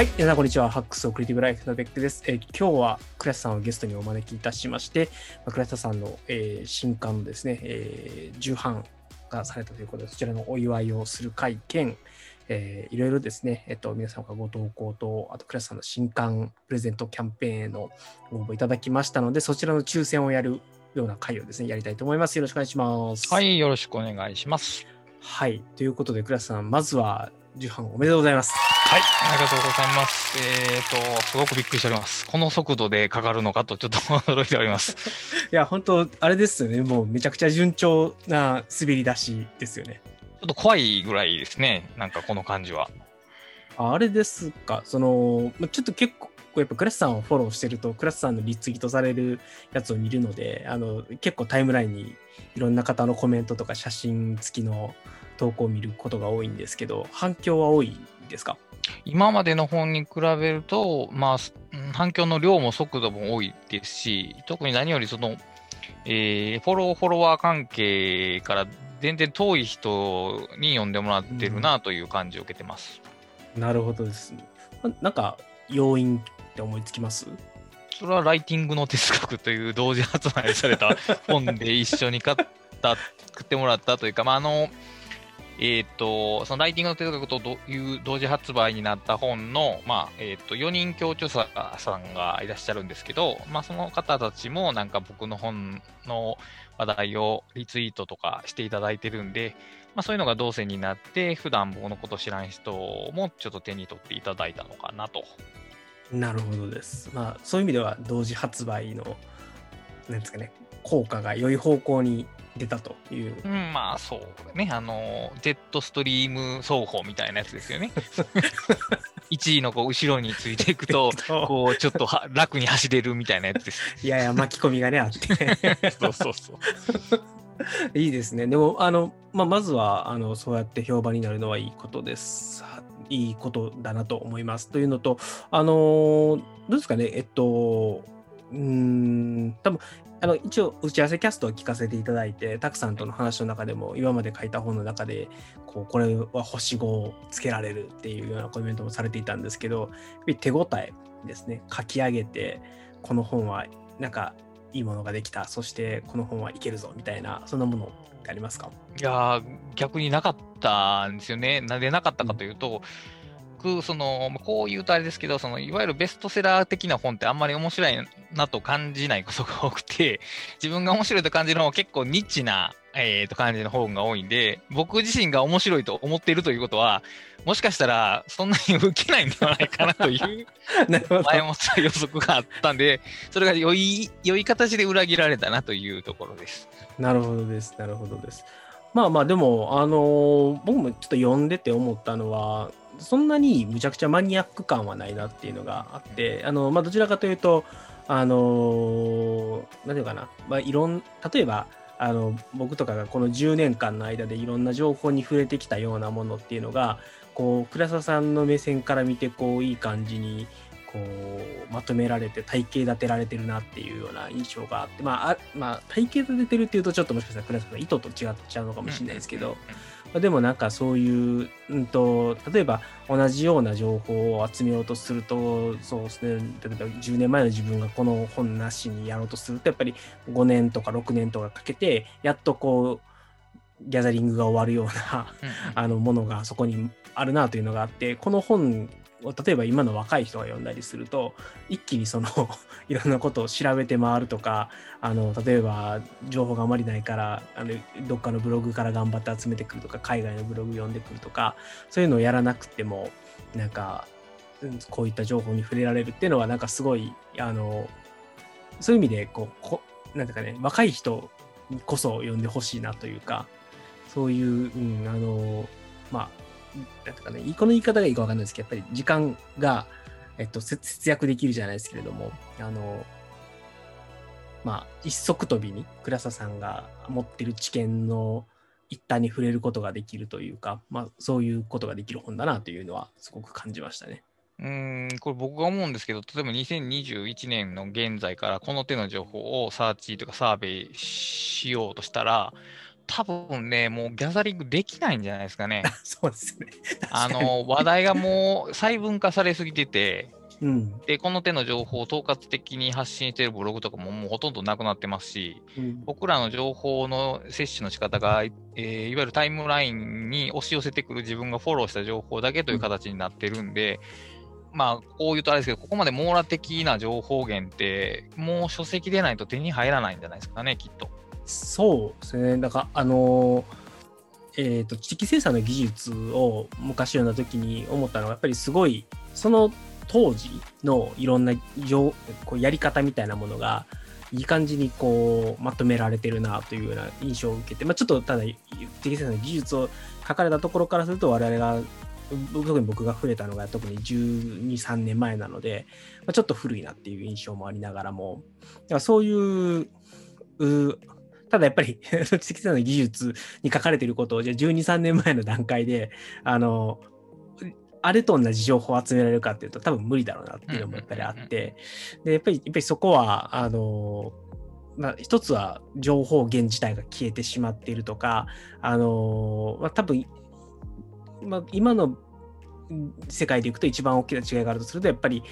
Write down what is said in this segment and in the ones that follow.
はい、皆さんこんにちは。ハックスオクリティブライフのベックです。えー今日は倉下さんをゲストにお招きいたしまして、まあ倉下さんの、えー新刊のですね、えー重版がされたということで、そちらのお祝いをする会見、えーいろいろですね、えっと、皆さんからご投稿と、あと倉下さんの新刊プレゼントキャンペーンへのご応募いただきましたので、そちらの抽選をやるような会をですね、やりたいと思います。よろしくお願いします。は。い、よろしくお願いします。はい。ということで、倉下さん、まずは重版おめでとうございます。はい、ありがとうございます。えっ、と、すごくびっくりしております。この速度でかかるのかとちょっと驚いております。いや、本当あれですよね。もうめちゃくちゃ順調な滑り出しですよね。ちょっと怖いぐらいですね。なんかこの感じは。ああれですか、その、まちょっと結構、やっぱクラスさんをフォローしてると、クラスさんのリツイートされるやつを見るので、あの、結構タイムラインにいろんな方のコメントとか写真付きの投稿を見ることが多いんですけど、反響は多いですか？今までの本に比べると、まあ、反響の量も速度も多いですし、特に何よりその、えーフォロー、フォロワー関係から全然遠い人に読んでもらってるなという感じを受けてます。なるほどですね。ななんか、要因って思いつきます？それはライティングの哲学という同時発売された本で一緒に買った、作ってもらったというか、まあ、あの、えっ、と、そのライティングの哲学という同時発売になった本の、まあ、えっ、と、4人協調者さんがいらっしゃるんですけど、まあ、その方たちもなんか僕の本の話題をリツイートとかしていただいてるんで、まあ、そういうのが動線になって、普段僕のこと知らん人もちょっと手に取っていただいたのかなと。なるほどです。まあ、そういう意味では同時発売の、なんですかね、効果が良い方向に出たという。うん、まあそうね。あの、ジェットストリーム奏法みたいなやつですよね。1位のこう後ろについていくと、こうちょっとは楽に走れるみたいなやつです。いやいや、巻き込みがね、あって。そうそうそう。いいですね。でも、あの、まあ、まずは、あの、そうやって評判になるのはいいことです。いいことだなと思います。というのと、あの、どうですかね、えっと、うん、多分あの一応、打ち合わせキャストを聞かせていただいて、たくさんとの話の中でも、今まで書いた本の中で、こうこれは星5をつけられるっていうようなコメントもされていたんですけど、手応えですね、書き上げて、この本はなんかいいものができた、そしてこの本はいけるぞみたいな、そんなものってありますか？いや、逆になかったんですよね。なんでなかったかというと、僕、その、こう言うとあれですけど、その、いわゆるベストセラー的な本ってあんまり面白いなと感じないことが多くて、自分が面白いと感じるのは結構ニッチな、えー、と感じの本が多いんで、僕自身が面白いと思っているということは、もしかしたらそんなに受けないんではないかなという。前もった予測があったんで、それが良い、良い形で裏切られたなというところです。なるほどです。なるほどです。まあまあ、でも、あのー僕もちょっと読んでて思ったのは、そんなにむちゃくちゃマニアック感はないなっていうのがあって、あの、まあ、どちらかというと、あのーなんていうかな、まあ、いろん、例えば、あの、僕とかがこの10年間の間でいろんな情報に触れてきたようなものっていうのが、こう、倉沢さんの目線から見て、こう、いい感じに、こう、まとめられて、体系立てられてるなっていうような印象があって、まあ、あまあ、体系立ててるっていうと、ちょっともしかしたら倉沢さんの意図と違っちゃうのかもしれないですけど、でもなんかそういう、うんと、例えば同じような情報を集めようとすると、そうですね、例えば10年前の自分がこの本なしにやろうとすると、やっぱり5年とか6年とかかけて、やっとこう、ギャザリングが終わるようなあのものがそこにあるなというのがあって、この本を例えば今の若い人が読んだりすると、一気にその いろんなことを調べて回るとか、あの例えば情報があまりないからあの、どっかのブログから頑張って集めてくるとか、海外のブログ読んでくるとか、そういうのをやらなくても、なんか、こういった情報に触れられるっていうのは、なんかすごい、あの、そういう意味でこうこ、なんていうかね、若い人こそ読んでほしいなというか、そういう、うん、あの、まあ、なんていうかね、この言い方がいいかわかんないですけど、やっぱり時間が、えっと、節約できるじゃないですけれども、あの、まあ、一足飛びに倉佐さんが持ってる知見の一端に触れることができるというか、まあ、そういうことができる本だなというのはすごく感じましたね。うん、これ僕が思うんですけど、例えば2021年の現在からこの手の情報をサーチとかサーベイしようとしたら、多分ね、もうギャザリングできないんじゃないですかね。そうですね。あの、話題がもう細分化されすぎてて、うん。で、この手の情報を統括的に発信しているブログとかももうほとんどなくなってますし、うん僕らの情報の摂取の仕方が、えーいわゆるタイムラインに押し寄せてくる自分がフォローした情報だけという形になってるんで、まあ、こう言うとあれですけど、ここまで網羅的な情報源って、もう書籍でないと手に入らないんじゃないですかね、きっと。そうですね。だから、あのーえっ、と、知的生産の技術を昔読んだ時に思ったのは、やっぱりすごい、その当時のいろんなこうやり方みたいなものが、いい感じにこうまとめられてるなというような印象を受けて、まあ、ちょっとただ知的生産の技術を書かれたところからすると我々が特に僕が触れたのが特に12、3年前なので、まあ、ちょっと古いなっていう印象もありながらも、だからそういううただやっぱり知的生産の技術に書かれていることをじゃあ12、3年前の段階であのあれと同じ情報を集められるかっていうと多分無理だろうなっていうのもやっぱりあって、でやっぱりやっぱりそこはあのまあ、一つは情報源自体が消えてしまっているとか、あのまあ、多分、まあ、今の世界でいくと一番大きな違いがあるとするとやっぱり、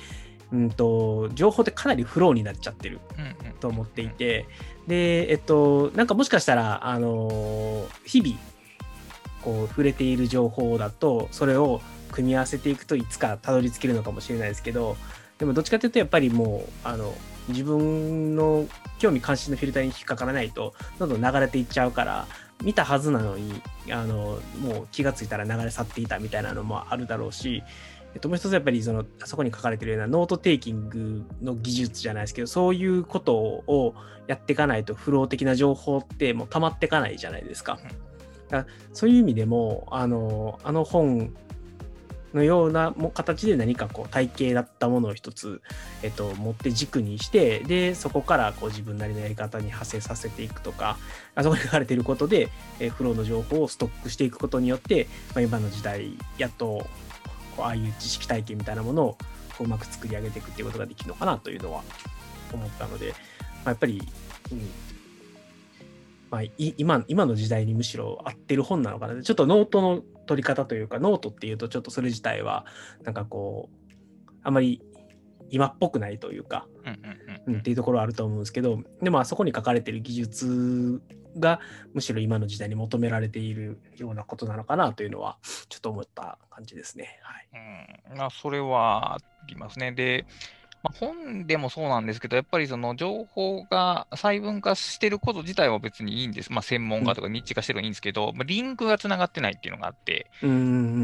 うん、と情報ってかなりフローになっちゃってると思っていて、で、えっと、なんかもしかしたら、あの日々、こう、触れている情報だと、それを組み合わせていくといつかたどり着けるのかもしれないですけど、でもどっちかというと、やっぱりもう、あの、自分の興味関心のフィルターに引っかからないと、どんどん流れていっちゃうから、見たはずなのに、あの、もう気がついたら流れ去っていたみたいなのもあるだろうし、えっと、もう一つやっぱりそのあそこに書かれてるような note-taking の技術じゃないですけどそういうことをやっていかないとフロー的な情報ってもう溜まっていかないじゃないですか。だからそういう意味でもあのあの本のようなも形で何かこう体系だったものを一つ、えっと、持って軸にしてでそこからこう自分なりのやり方に派生させていくとかあそこに書かれていることで、えーフローの情報をストックしていくことによって、まあ、今の時代やっとああいう知識体験みたいなものをこううまく作り上げていくっていうことができるのかなというのは思ったので、まあ、やっぱり、うん。まあ、い今今の時代にむしろ合ってる本なのかな。ちょっとノートの取り方というかノートっていうとちょっとそれ自体はなんかこうあまり今っぽくないというか、うんうんうん、っていうところはあると思うんですけどでもあそこに書かれてる技術がむしろ今の時代に求められているようなことなのかなというのはちょっと思った感じですね。はいうんまあ、それはありますね。で、まあ、本でもそうなんですけど、やっぱりその情報が細分化してること自体は別にいいんです。まあ、専門家とかニッチ化してるのはいいんですけど、まあ、リンクがつながってないっていうのがあって、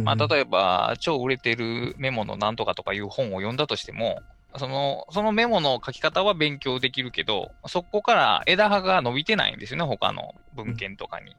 まあ、例えば、超売れてるメモのなんとかとかいう本を読んだとしても、その、そのメモの書き方は勉強できるけど、そこから枝葉が伸びてないんですよね、他の文献とかに。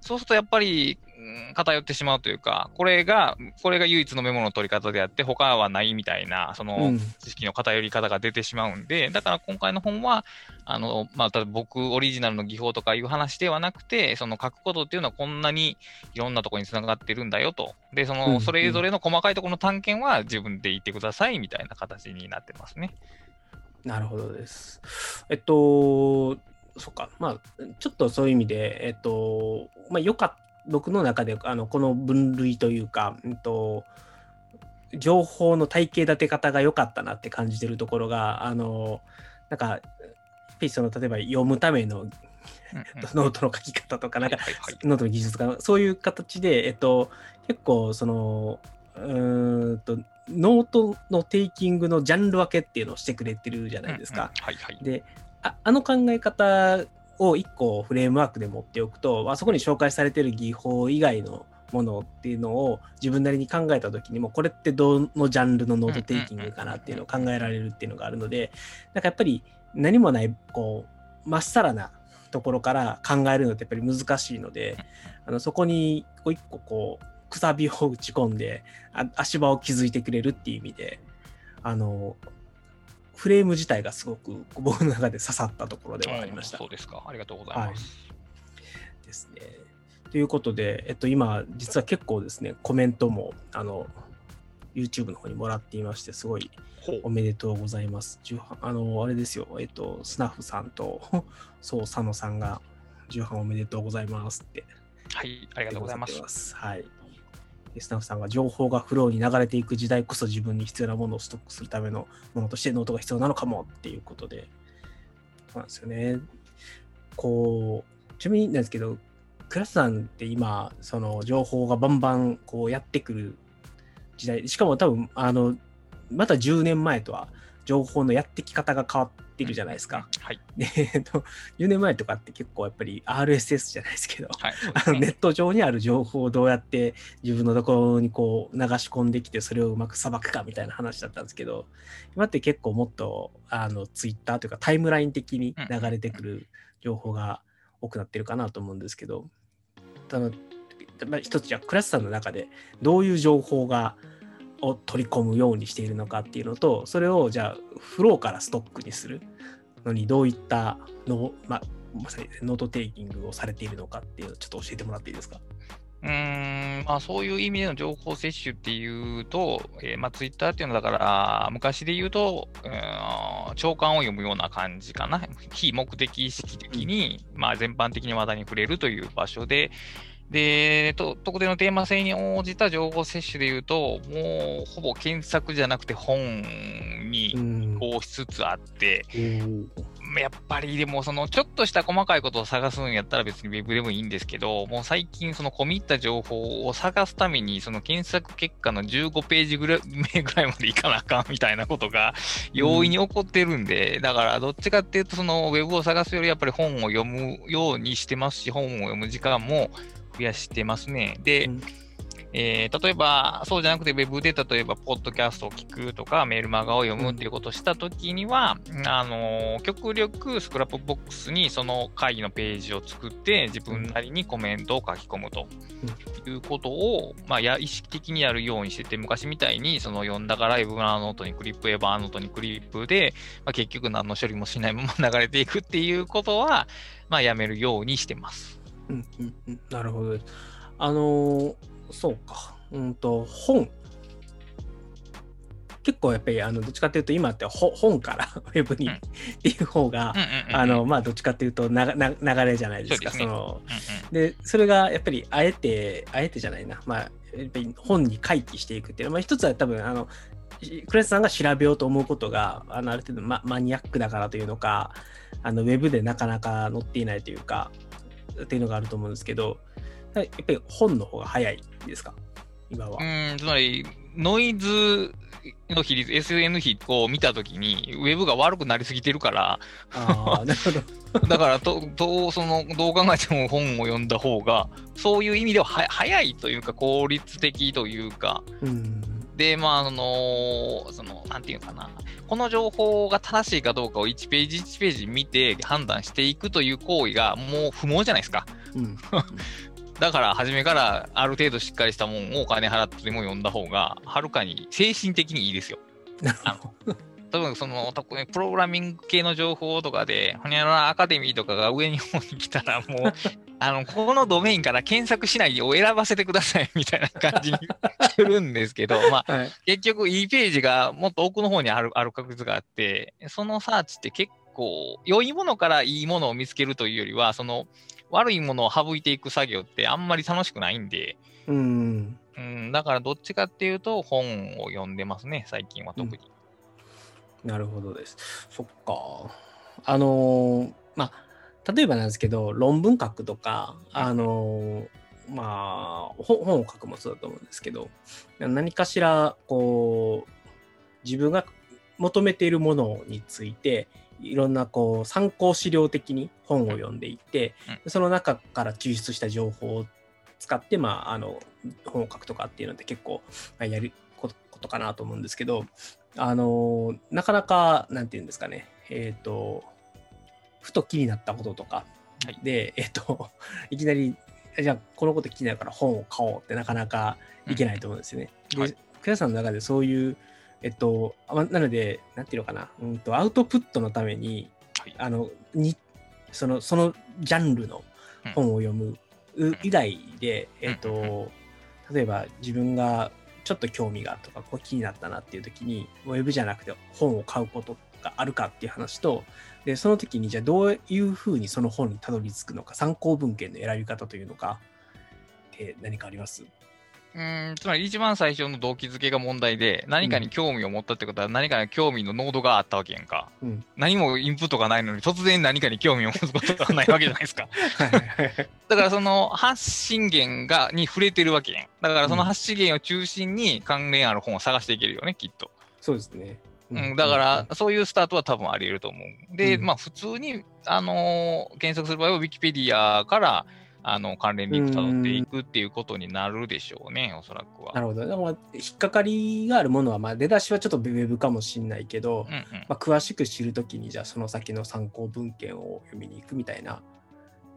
そうするとやっぱり、うん偏ってしまうというか、これが、これが唯一のメモの取り方であって、他はないみたいな、そのうん知識の偏り方が出てしまうんで、だから今回の本は、あの、まあ、僕オリジナルの技法とかいう話ではなくて、その書くことっていうのはこんなにいろんなところにつながってるんだよと。で、そうんの、それぞれの細かいところの探検は自分で言ってくださいみたいな形になってますね。なるほどです。えっと、そっか、まあ、ちょっとそういう意味で、えっと、まあ、よかった、僕の中で、あの、この分類というか、うんと、情報の体系立て方が良かったなって感じてるところが、あの、なんか、やっぱりその、例えば読むためのノートの書き方とか、なんか、ノートの技術とか、そういう形で、えっと、結構、その、うーんと、ノートの taking のジャンル分けっていうのをしてくれてるじゃないですか。でああの考え方を1個フレームワークで持っておくとあそこに紹介されてる技法以外のものっていうのを自分なりに考えた時にもこれってどのジャンルの note-taking かなっていうのを考えられるっていうのがあるのでなんかやっぱり何もないこうまっさらなところから考えるのってやっぱり難しいのであのそこに一個こうくさびを打ち込んであ足場を築いてくれるっていう意味であのフレーム自体がすごく僕の中で刺さったところではありましたうん。そうですか。ありがとうございます。ですね。ということで、えっと、今、実は結構ですね、コメントも、あの、YouTube の方にもらっていまして、すごいおめでとうございます。18あの、あれですよ、えっと、スナフさんと、そう、佐野さんが重版おめでとうございますって。はい、ありがとうございます。す。はい。スタッフさんが情報がフローに流れていく時代こそ自分に必要なものをストックするためのものとしてノートが必要なのかもっていうことで。そうなんですよね。こう、ちなみになんですけど、倉下さんって今、その情報がバンバンこうやってくる時代、しかも多分、あの、また10年前とは情報のやってき方が変わっててるじゃないですか。はい。で、えっと、10年前とかって結構やっぱり RSS じゃないですけど、はい。あのネット上にある情報をどうやって自分のところにこう流し込んできてそれをうまくさばくかみたいな話だったんですけど今って結構もっとあのツイッターというかタイムライン的に流れてくる情報が多くなってるかなと思うんですけどあのまあ一つじゃあ倉下さんの中でどういう情報がを取り込むようにしているのかっていうのとそれをじゃあフローからストックにするのにどういったの、まあ、まさにノートテイキングをされているのかっていうのをちょっと教えてもらっていいですか？うーん、まあそういう意味での情報摂取っていうと、えーまあツイッターっていうのはだから、昔で言うと、うーん朝刊を読むような感じかな。非目的意識的に、まあ全般的に話題に触れるという場所で、で、と特定のテーマ性に応じた情報摂取で言うと、もうほぼ検索じゃなくて本にん。移行しつつあって、おー。やっぱりでもそのちょっとした細かいことを探すんやったら別にウェブでもいいんですけど、もう最近その込み入った情報を探すためにその検索結果の15ページぐらい目ぐらいまでいかなあかんみたいなことが容易に起こってるんで、だからどっちかっていうとそのウェブを探すよりやっぱり本を読むようにしてますし、本を読む時間も増やしてますね。で、うんえー例えば、そうじゃなくて、ウェブで例えば、ポッドキャストを聞くとか、メルマガを読むっていうことをしたときには、あのー極力 Scrapbox にその会議のページを作って、自分なりにコメントを書き込むということを、まあ、や意識的にやるようにしてて、昔みたいに、その読んだから、 Evernote にクリップ、 Evernote にクリップで、まあ、結局何の処理もしないまま流れていくっていうことは、まあ、やめるようにしてます。うんうんうん、なるほどです。あのーそうか。うんと、本。結構やっぱり、あの、どっちかっていうと、今ってほ本から ウェブにうんっていう方がまあ、どっちかっていうとながな、流れじゃないですか。そのうんうんで、それがやっぱり、あえて、あえてじゃないな。まあ、やっぱり本に回帰していくっていうのは、まあ、一つは多分、あの、クレスさんが調べようと思うことが、あのある程度ママニアックだからというのか、あのウェブでなかなか載っていないというか、っていうのがあると思うんですけど、やっぱり本の方が早いですか、今は。うん、つまり、ノイズの比率、SN 比を見たときに、ウェブが悪くなりすぎてるから、ああ、なるほど。だからと、どう、その、どう考えても本を読んだ方が、そういう意味ではは早いというか、効率的というか、うん。で、まあ、あの、その、なんていうかな、この情報が正しいかどうかを1ページ1ページ見て判断していくという行為がもう不毛じゃないですか。うん。だから、初めからある程度しっかりしたもんをお金払ってでも読んだ方が、はるかに精神的にいいですよ。なるほど。多分その、特にプログラミング系の情報とかで、ほにゃららアカデミーとかが上に方に来たら、もう、あの、ここのドメインから検索しないを選ばせてくださいみたいな感じにするんですけど、まあ、はい。結局、いいページがもっと奥の方にあるある確率があって、そのサーチって結構、良いものからいいものを見つけるというよりは、その、悪いものを省いていく作業ってあんまり楽しくないんで、うん。うん、だからどっちかっていうと本を読んでますね、最近は特に。なるほどです。そっか。あのーまあ、例えばなんですけど、論文書くとか、あのーまあ、ほ本を書くもそうだと思うんですけど、何かしら、こう、自分が求めているものについて、いろんなこう参考資料的に本を読んでいって、うんその中から抽出した情報を使って、まあ、あの本を書くとかっていうのって結構まあやることかなと思うんですけど、あのなかなか、なんていうんですかね、えっ、と、ふと気になったこととか。はい。で、えっ、と、いきなり、じゃあこのこと気になるから本を買おうってなかなかいけないと思うんですよね。で、はい。倉さんの中でそういう、えっと、なので、なんていうのかな、うんと、アウトプットのために、はい。あの、に、その、そのジャンルの本を読むう以外で、えっと、例えば自分がちょっと興味がとか、こう気になったなっていう時に、ウェブじゃなくて本を買うことがあるかっていう話と、で、その時にじゃあどういうふうにその本にたどり着くのか、参考文献の選び方というのか、え何かあります？うん、つまり一番最初の動機づけが問題で、何かに興味を持ったってことは、何かに興味の濃度があったわけやんか。うん何もインプットがないのに、突然何かに興味を持つことがないわけじゃないですか。はいはいはいだからその発信源が、に触れてるわけやん。だからその発信源を中心に関連ある本を探していけるよね、きっと。そうですね。うん、だから、そういうスタートは多分あり得ると思う。で、うんまあ普通に、あのー検索する場合は Wikipedia から、あの、関連リンク辿っていくっていうことになるでしょうね、おそらくは。なるほど。だからまあ引っかかりがあるものは、まあ、出だしはちょっとウェブかもしれないけど、うんうん。まあ、詳しく知るときに、じゃあその先の参考文献を読みに行くみたいな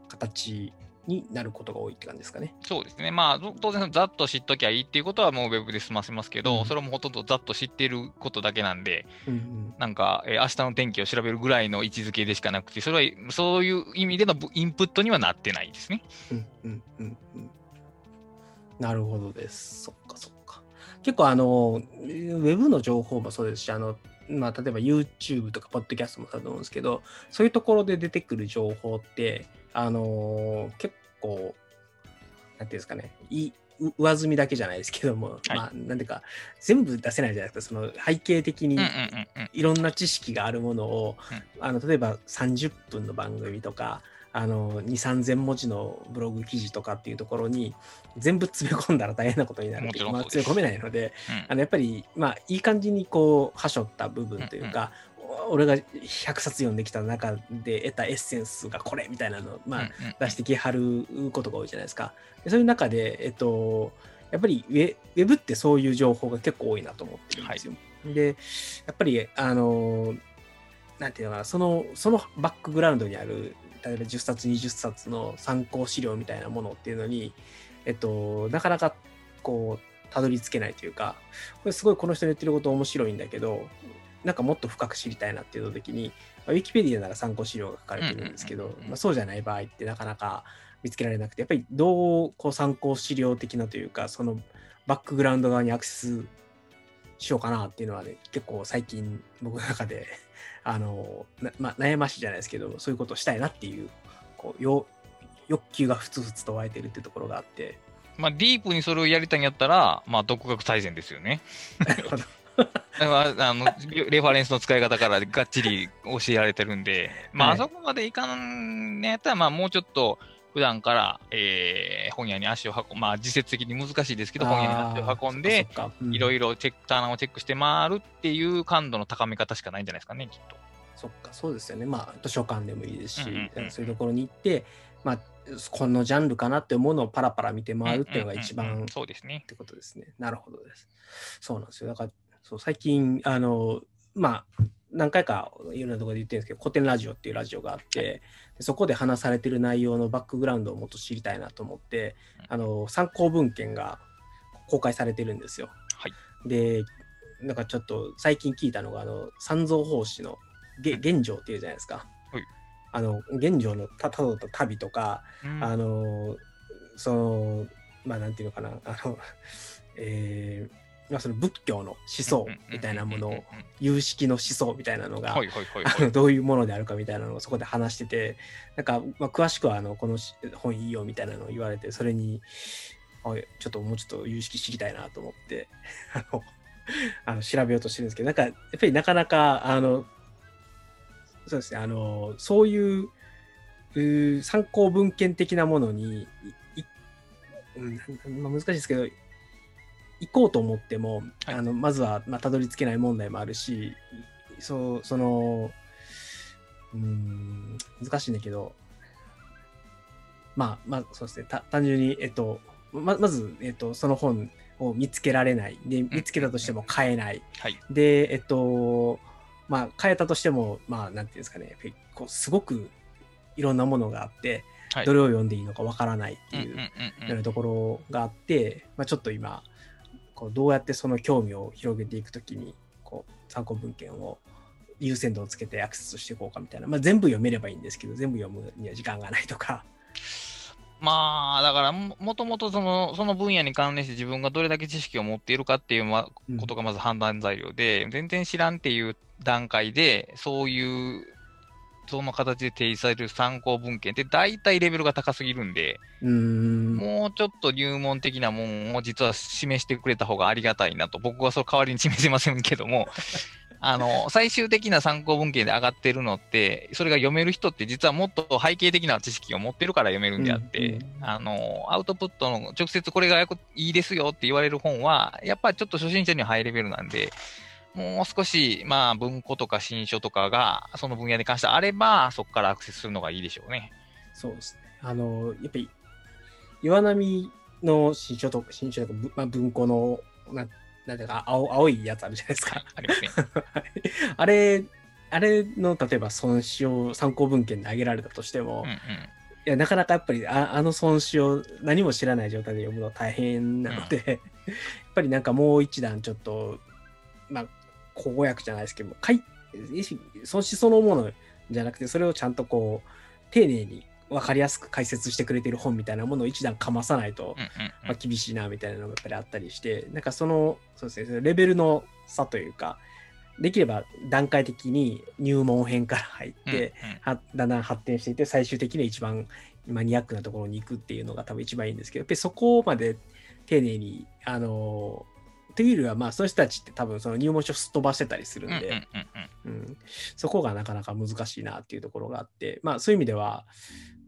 形になることが多いって感じですかね。そうですね。まあ、ど当然、ざっと知っときゃいいっていうことはもうウェブで済ませますけど、うんそれもほとんどざっと知ってることだけなんで、うんうんなんか、えー明日の天気を調べるぐらいの位置づけでしかなくて、それは、そういう意味でのインプットにはなってないですね。うんうんうんうんなるほどです。そっかそっか。結構あの、ウェブの情報もそうですし、あの、まあ、例えば YouTube とか Podcast もそうだと思うんですけど、そういうところで出てくる情報って、あの結構、なんていうんですかね、い上積みだけじゃないですけども、はい。まあ、なんていうか、全部出せないじゃないですか、その背景的に。いろんな知識があるものを、うん。あの例えば30分の番組とかあの2 3千文字のブログ記事とかっていうところに全部詰め込んだら大変なことになるまあ、詰め込めないのでうん。あのやっぱり、まあ、いい感じにこうはしょった部分というか、俺が100冊読んできた中で得たエッセンスがこれみたいなのを、まあうんうん出してきはることが多いじゃないですか。でそういう中で、えっと、やっぱりウェウェブってそういう情報が結構多いなと思ってるんですよ。で、やっぱり、あの、なんていうのかな、その、そのバックグラウンドにある、例えば10冊、20冊の参考資料みたいなものっていうのに、えっと、なかなか、こう、たどり着けないというか、これすごいこの人の言ってること面白いんだけど、なんかもっと深く知りたいなっていう時に、まあ、ウィキペディアなら参考資料が書かれてるんですけどまあそうじゃない場合ってなかなか見つけられなくて、やっぱりどうこう参考資料的なというか、そのバックグラウンド側にアクセスしようかなっていうのはね、結構最近僕の中で、あの、なまあ、悩ましいじゃないですけど、そういうことをしたいなっていう、こう、よ欲求がふつふつと湧いてるっていうところがあって、まあ、ディープにそれをやりたいんやったら、まあ、独学最善ですよね。なるほど。あのレファレンスの使い方からがっちり教えられてるんで、まあ、はいあそこまでいかんねやったら、まあ、もうちょっと普段から、えー本屋に足を運ん、まあ、実質的に難しいですけど、本屋に足を運んで、いろいいろチェック、棚をチェックして回るっていう感度の高め方しかないんじゃないですかね、きっと。ろ。そっか、そうですよね。まあ、図書館でもいいですし、そういうところに行って、まあ、このジャンルかなって思うのをパラパラ見て回るっていうのが一番そうですねっ。てことですね。なるほどです。そうなんですよ。だから、そう最近、あの、まあ、何回かいろんなところで言ってるんですけど、古典ラジオっていうラジオがあって、でそこで話されてる内容のバックグラウンドをもっと知りたいなと思って、あの、参考文献が公開されてるんですよ。はい。で、なんかちょっと最近聞いたのが、あの、三蔵法師のげ玄奘っていうじゃないですか。はい。あの、玄奘のたたどった旅とか、うん。あのそのまあなんていうのかな。あのえーまあ、その仏教の思想みたいなものを有識の思想みたいなのが、どういうものであるかみたいなのをそこで話しててなんか、まあ、詳しくはあのこの本いいよみたいなのを言われてそれにあちょっともうちょっと有識知りたいなと思ってあのあの調べようとしてるんですけどなんかやっぱりなかなかあのそうですねあのそういうう参考文献的なものにいうん、難しいですけど行こうと思っても、はい。あのまずは、まあ、たどり着けない問題もあるしそうそのうーん難しいんだけどまあまあそうですね。た単純にえっとままず、えっと、その本を見つけられない。で見つけたとしても買えない、はい。でえっとまあ買えたとしてもまあなんていうんですかね。こうすごくいろんなものがあって、はい。どれを読んでいいのかわからないっていううんうんうんうん。ようなところがあって、まあ、ちょっと今こうどうやってその興味を広げていくときにこう参考文献を優先度をつけてアクセスしていこうかみたいな、まあ、全部読めればいいんですけど全部読むには時間がないとか。まあ、だからも、もともとその、その分野に関連して自分がどれだけ知識を持っているかっていうまうん。ことがまず判断材料で、全然知らんっていう段階で、そういう、その形で提示される参考文献って大体レベルが高すぎるんで、うーん。もうちょっと入門的なもんを実は示してくれた方がありがたいなと、僕はその代わりに示せませんけども、あの、最終的な参考文献で上がってるのって、それが読める人って実はもっと背景的な知識を持ってるから読めるんであって、うんうんあの、アウトプットの直接これがいいですよって言われる本は、やっぱりちょっと初心者にはハイレベルなんで、もう少し、まあ、文庫とか新書とかが、その分野に関してあれば、そこからアクセスするのがいいでしょうね。そうですね。あの、やっぱり、岩波の新書と新書とか、ぶまあ、文庫の、ななんていうか、青青いやつあるじゃないですか。ありますね。あれ、あれの、例えば損失を参考文献で挙げられたとしても、うんうん。いや、なかなかやっぱりあ、あの損失を何も知らない状態で読むのは大変なので、やっぱりなんかもう一段ちょっと、まあ、公約じゃないですけども、かい損失そのものじゃなくて、それをちゃんとこう、丁寧に分かりやすく解説してくれてる本みたいなものを一段かまさないと、まあ、厳しいなみたいなのがやっぱりあったりして、なんかその、そうですね、レベルの差というか、できれば段階的に入門編から入って、うんうんはだんだん発展していって最終的には一番マニアックなところに行くっていうのが多分一番いいんですけどやっぱりそこまで丁寧にあのというよりはまあそういう人たちって多分その入門書すっ飛ばしてたりするんで、そこがなかなか難しいなっていうところがあってまあそういう意味では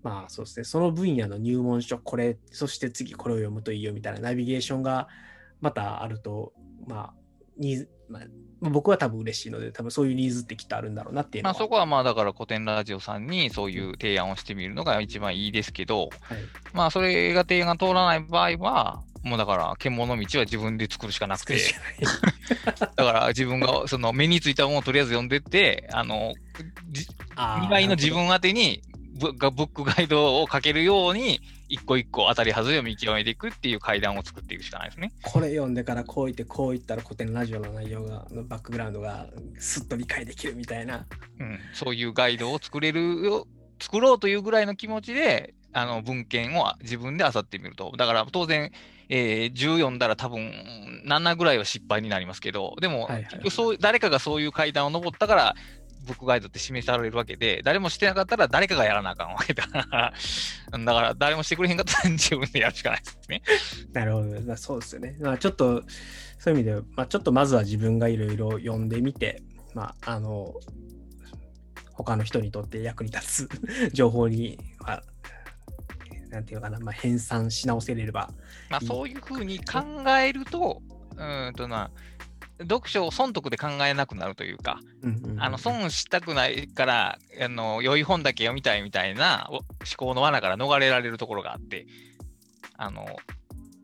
まあそうですね。その分野の入門書これそして次これを読むといいよみたいなナビゲーションがまたあるとまあニーズまあまあ僕は多分嬉しいので多分そういうニーズってきっとあるんだろうなっていうのは、まあそこはまあだから古典ラジオさんにそういう提案をしてみるのが一番いいですけど、はい。まあそれが提案が通らない場合は、もうだから獣道は自分で作るしかなくてだから自分がその目についたものをとりあえず読んでって、あの、未来の自分宛てにブックガイドをかけるように、一個一個当たり外れを見極めていくっていう階段を作っていくしかないですね。これ読んでからこう言ってこう言ったら古典ラジオの内容がのバックグラウンドがすっと理解できるみたいな。うん、そういうガイドを作れるよ、作ろうというぐらいの気持ちで、あの文献を自分で漁ってみると。だから当然、えー、10読んだら多分7ぐらいは失敗になりますけど、でも、誰かがそういう階段を登ったから、ブックガイドって示されるわけで、誰もしてなかったら誰かがやらなあかんわけだから、だから誰もしてくれへんかったら自分でやるしかないですね。なるほど。まあそうですよね。まあちょっとそういう意味で、まあちょっとまずは自分がいろいろ読んでみて、まああの、他の人にとって役に立つ 情報に、まあ、なんていうのかな、まあ編纂し直せれれば。まあそういうふうに考えると、うーんとな、読書を損得で考えなくなるというか、あの損したくないからあの、良い本だけ読みたいみたいなお思考の罠から逃れられるところがあって、あの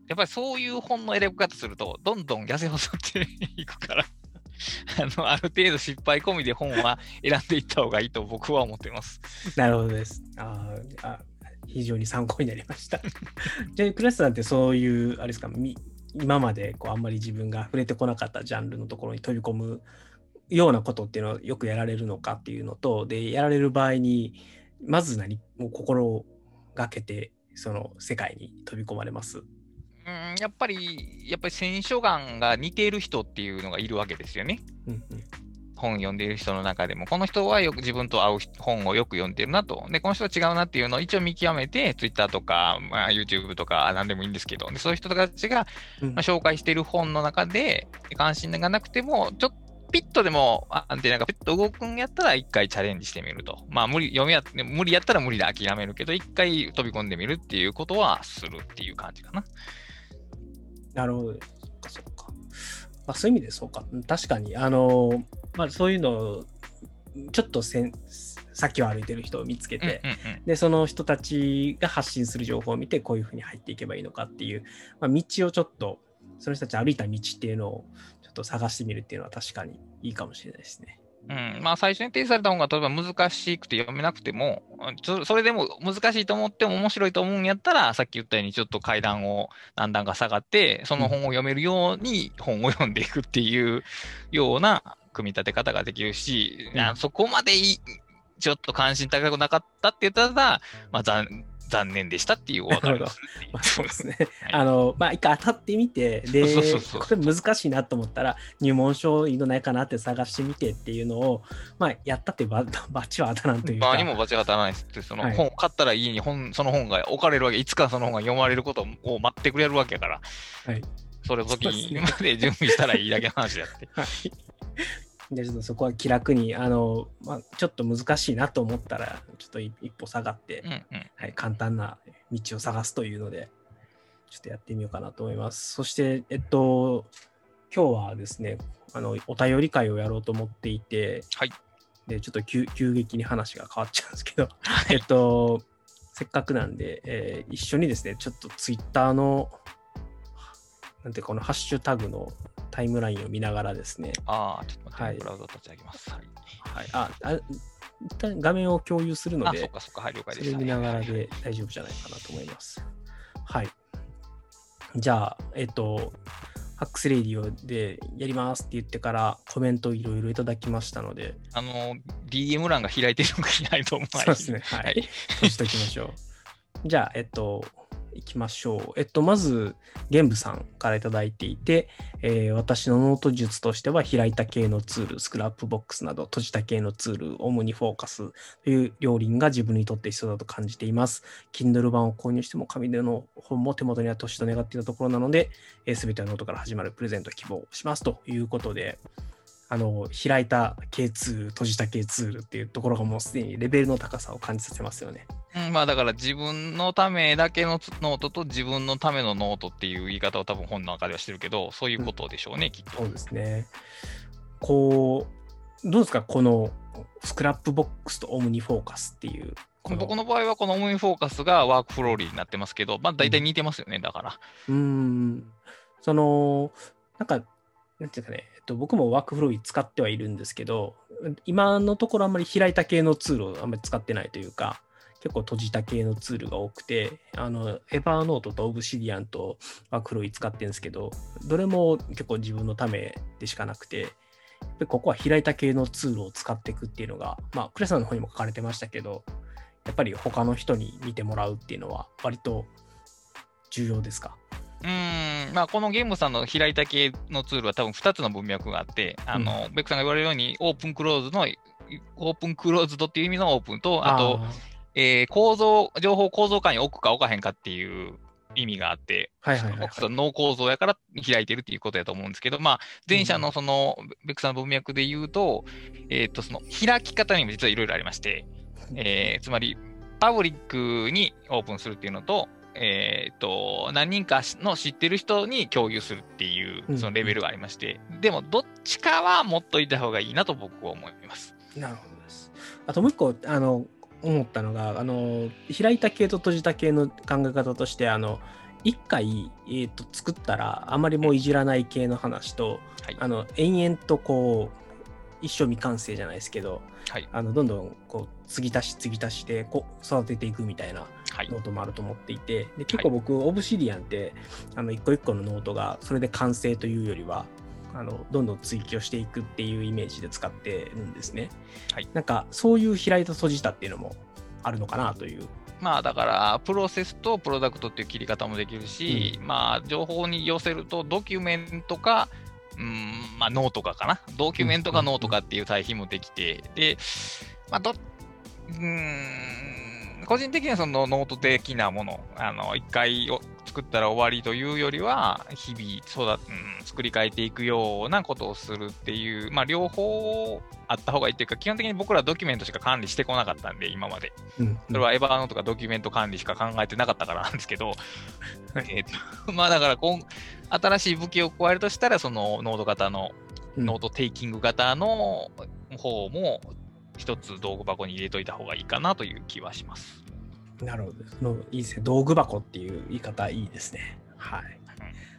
やっぱりそういう本の選び方すると、どんどん痩せ細っていくから、あのある程度失敗込みで本は選んでいった方がいいと僕は思っています。なるほどです。あーあ非常に参考になりました。じゃあ、クラスさんってそういう、あれですか、み今までこうあんまり自分が触れてこなかったジャンルのところに飛び込むようなことっていうのをよくやられるのかっていうのと、で、やられる場合に、まず何もう心がけて、その世界に飛び込まれます。うんやっぱり、やっぱり選書眼が似ている人っていうのがいるわけですよね。うんうん本読んでいる人の中でも、この人はよく自分と合う本をよく読んでるなと。で、この人は違うなっていうのを一応見極めて、Twitter とか、まあ、YouTube とか何でもいいんですけど、でそういう人たちが、うんまあ、紹介している本の中で、関心がなくても、ちょっとピッとでも、あアンテナがピッと動くんやったら、一回チャレンジしてみると。まあ、無理、読みや、無理やったら無理で諦めるけど、一回飛び込んでみるっていうことはするっていう感じかな。なるほど。そっかそっか。まあ、そういう意味でそうか。確かに、あの、まあ、そういうのを、ちょっとせん先を歩いてる人を見つけて、で、その人たちが発信する情報を見て、こういうふうに入っていけばいいのかっていう、まあ、道をちょっと、その人たち歩いた道っていうのをちょっと探してみるっていうのは確かにいいかもしれないですね。うん、まあ最初に提示された本が例えば難しくて読めなくても、そそれでも難しいと思っても面白いと思うんやったら、さっき言ったようにちょっと階段を何段か下がって、その本を読めるように本を読んでいくっていうような組み立て方ができるし、うん。あそこまでいいちょっと関心高くなかったって言ったら、まあ残残念でしたっていうお別れをすまあ、そうですね。はいあの、まあ、一回当たってみて、で、これ難しいなと思ったら、入門書いいのないかなって探してみてっていうのを、まあ、やったってばバチは当たらんというか。場にも罰が当たらないですって、そのはい本を買ったら家に本その本が置かれるわけ、いつかその本が読まれることを待ってくれるわけやから、はい。それを時そうですねまで準備したらいいだけの話であって。はい。じゃあちょっとそこは気楽に、あの、まあ、ちょっと難しいなと思ったら、ちょっと一一歩下がって、うんうん。はい、簡単な道を探すというので、ちょっとやってみようかなと思います。そして、えっと、今日はですね、あの、お便り会をやろうと思っていて、はい。で、ちょっと急急激に話が変わっちゃうんですけど、はいえっと、せっかくなんで、えー一緒にですね、ちょっとツイッターの、なんていうか、このハッシュタグのタイムラインを見ながらですね、ああ、ちょっと待って、はいブラウザ立ち上げます。はい。はい、あ、あ一旦画面を共有するのあ、で、そっかそっか、はい、了解そです。れ見ながらはいで大丈夫じゃないかなと思います。はい。じゃあ、えっと、ハックスレディオでやりますって言ってからコメントいろいろいただきましたので、あの、DM 欄が開いてるのがいないと思う。そうですね。ははいい。そうしときましょう。じゃあ、えっと、いきましょう。えっと、まず、玄武さんからいただいていて、えー私のノート術としては、開いた系のツール、 Scrapbox など、閉じた系のツール、 OmniFocus という両輪が自分にとって必要だと感じています。Kindle 版を購入しても、紙での本も手元にはねと願っていたところなので、すべてはノートから始まるプレゼント希望しますということで、あの、開いた系ツール、閉じた系ツールっていうところがもうすでにレベルの高さを感じさせますよね。うん、まあだから自分のためだけのつノートと自分のためのノートっていう言い方を多分本の中ではしてるけど、そういうことでしょうね、きっと。そうですね。こう、どうですか、この Scrapbox と OmniFocus っていう。こ僕の場合はこのオムニフォーカスがワークフローリーになってますけど、まあ大体似てますよね、だから。うーん、その、なんか、なんていうかね、えっと、僕も WorkFlowy 使ってはいるんですけど、今のところあんまり開いた系のツールをあんまり使ってないというか、結構閉じた系のツールが多くて、あの、 Evernote と Obsidian とワークフローリー使ってるんですけど、どれも結構自分のためでしかなくて、ここは開いた系のツールを使っていくっていうのが、まあ、クレさんの方にも書かれてましたけど、やっぱり他の人に見てもらうっていうのは割と重要ですか？うーん、まあこのゲームさんの開いた系のツールは多分2つの文脈があって、あの、ベックさんが言われるように、オープンクローズの、オープンクローズドっていう意味のオープンと、あと、えー構造、情報構造化に置くか置かへんかっていう意味があって、はいはいはい脳構造やから開いてるっていうことやと思うんですけど、まあ、前者のその、ベックさんの文脈で言うと、えっ、と、その開き方にも実はいろいろありまして、えーつまり、パブリックにオープンするっていうのと、えっ、と、何人かの知ってる人に共有するっていうう、んそのレベルがありまして、でも、どっちかは持っといた方がいいなと僕は思います。なるほどです。あともう一個、あの、思ったのが、あの、開いた系と閉じた系の考え方として、あの、一回、えー、と作ったら、あまりもういじらない系の話と、はい。あの、延々とこう、一生未完成じゃないですけど、はい。あの、どんどん、こう、継ぎ足し継ぎ足して、こう、育てていくみたいなはい。ノートもあると思っていて、で結構僕、 Obsidian って、あの、一個一個のノートが、それで完成というよりは、あの、どんどん追求していくっていうイメージで使ってるんですね。はいなんか、そういう開いた閉じたっていうのもあるのかなという。まあだから、プロセスとプロダクトっていう切り方もできるし、まあ情報に寄せるとドキュメントか、うん、まあノートかかな。ドキュメントかノートかっていう対比もできて、で、まあど、うーん、個人的にはそのノート的なもの、あの、一回を作ったら終わりというよりは、日々育、うん、作り変えていくようなことをするっていう、まあ両方あった方がいいっていうか、基本的に僕らはドキュメントしか管理してこなかったんで、今まで。うんそれは Evernote かドキュメント管理しか考えてなかったからなんですけど、は いえーと まあだから今、新しい武器を加えるとしたら、そのノート型の、うんノートテイキング型の方も一つ道具箱に入れといた方がいいかなという気はします。なるほど。のいいですね。道具箱っていう言い方いいですね。はい。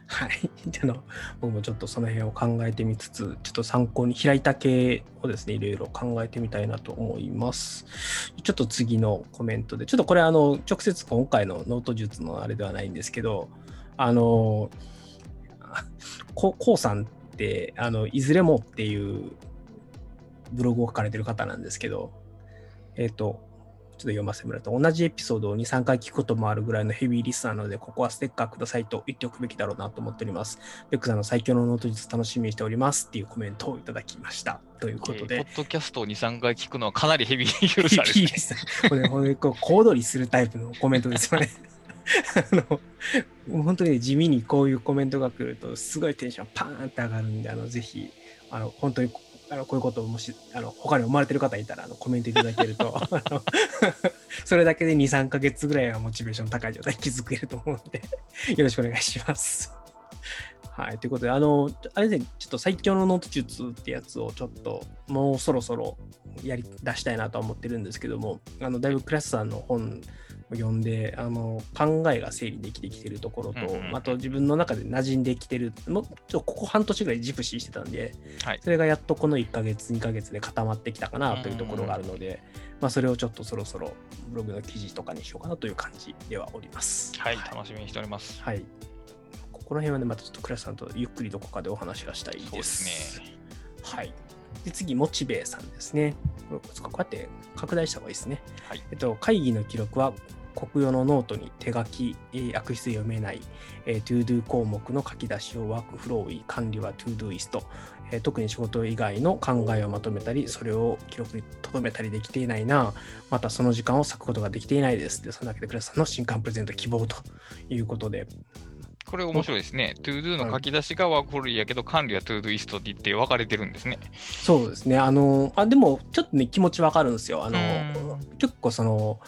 はい。あの僕もちょっとその辺を考えてみつつ、ちょっと参考に開いた系をですね、いろいろ考えてみたいなと思います。ちょっと次のコメントで、ちょっとこれあの、直接今回のノート術のあれではないんですけど、あの、ここうさんって、あの、いずれもっていうブログを書かれてる方なんですけど、えっ、と、ちょっと読ませてもらうと、同じエピソードを2、3回聞くこともあるぐらいのヘビーリスナーなので、ここはステッカーくださいと言っておくべきだろうなと思っております。ベックさんの最強のノート術楽しみにしておりますっていうコメントをいただきました。ということで。えーポッドキャストを2、3回聞くのはかなりヘビーユーザーですね。これ、これこう小躍りするタイプのコメントですよね。あの 本当に地味にこういうコメントが来ると、すごいテンションパーンって上がるんで、あのぜひ、あの本当にあのこういうことをもしあの他に思われてる方いたらあのコメントいただけると、それだけで2、3ヶ月ぐらいはモチベーション高い状態築けると思うので、よろしくお願いします。はい。ということで、あの、あれですね、ちょっと最強のノート術ってやつをちょっと、もうそろそろやり出したいなとは思ってるんですけども、あの、だいぶ倉下さんの本を読んで、あの、考えが整理できてきてるところと、うんうんうんあと自分の中で馴染んできてる、もうちょっとここ半年ぐらいジプシーしてたんで、はいそれがやっとこの1ヶ月、2ヶ月で固まってきたかなというところがあるので、まあ、それをちょっとそろそろブログの記事とかにしようかなという感じではおります。はい、楽しみにしております。はい。ここら辺はね、またちょっと倉下さんとゆっくりどこかでお話がしたいです。そうですね。はい。で次、モチベーさんですね。こうやって拡大した方がいいですね。はいえっと、会議の記録はコクヨのノートに手書き、えー悪筆で読めない、えー、 ToDo 項目の書き出しを WorkFlowy、管理は Todoist、えー特に仕事以外の考えをまとめたり、それを記録に留めたりできていないな、またその時間を割くことができていないです。で、そのだけで倉下さんの新刊プレゼント希望ということで、これ面白いですね。ToDo の書き出しが WorkFlowy やけど、管理は Todoist って言って分かれてるんですね。そうですね。あの、あ、でも、ちょっとね、気持ちわかるんですよ。あのうん、結構その、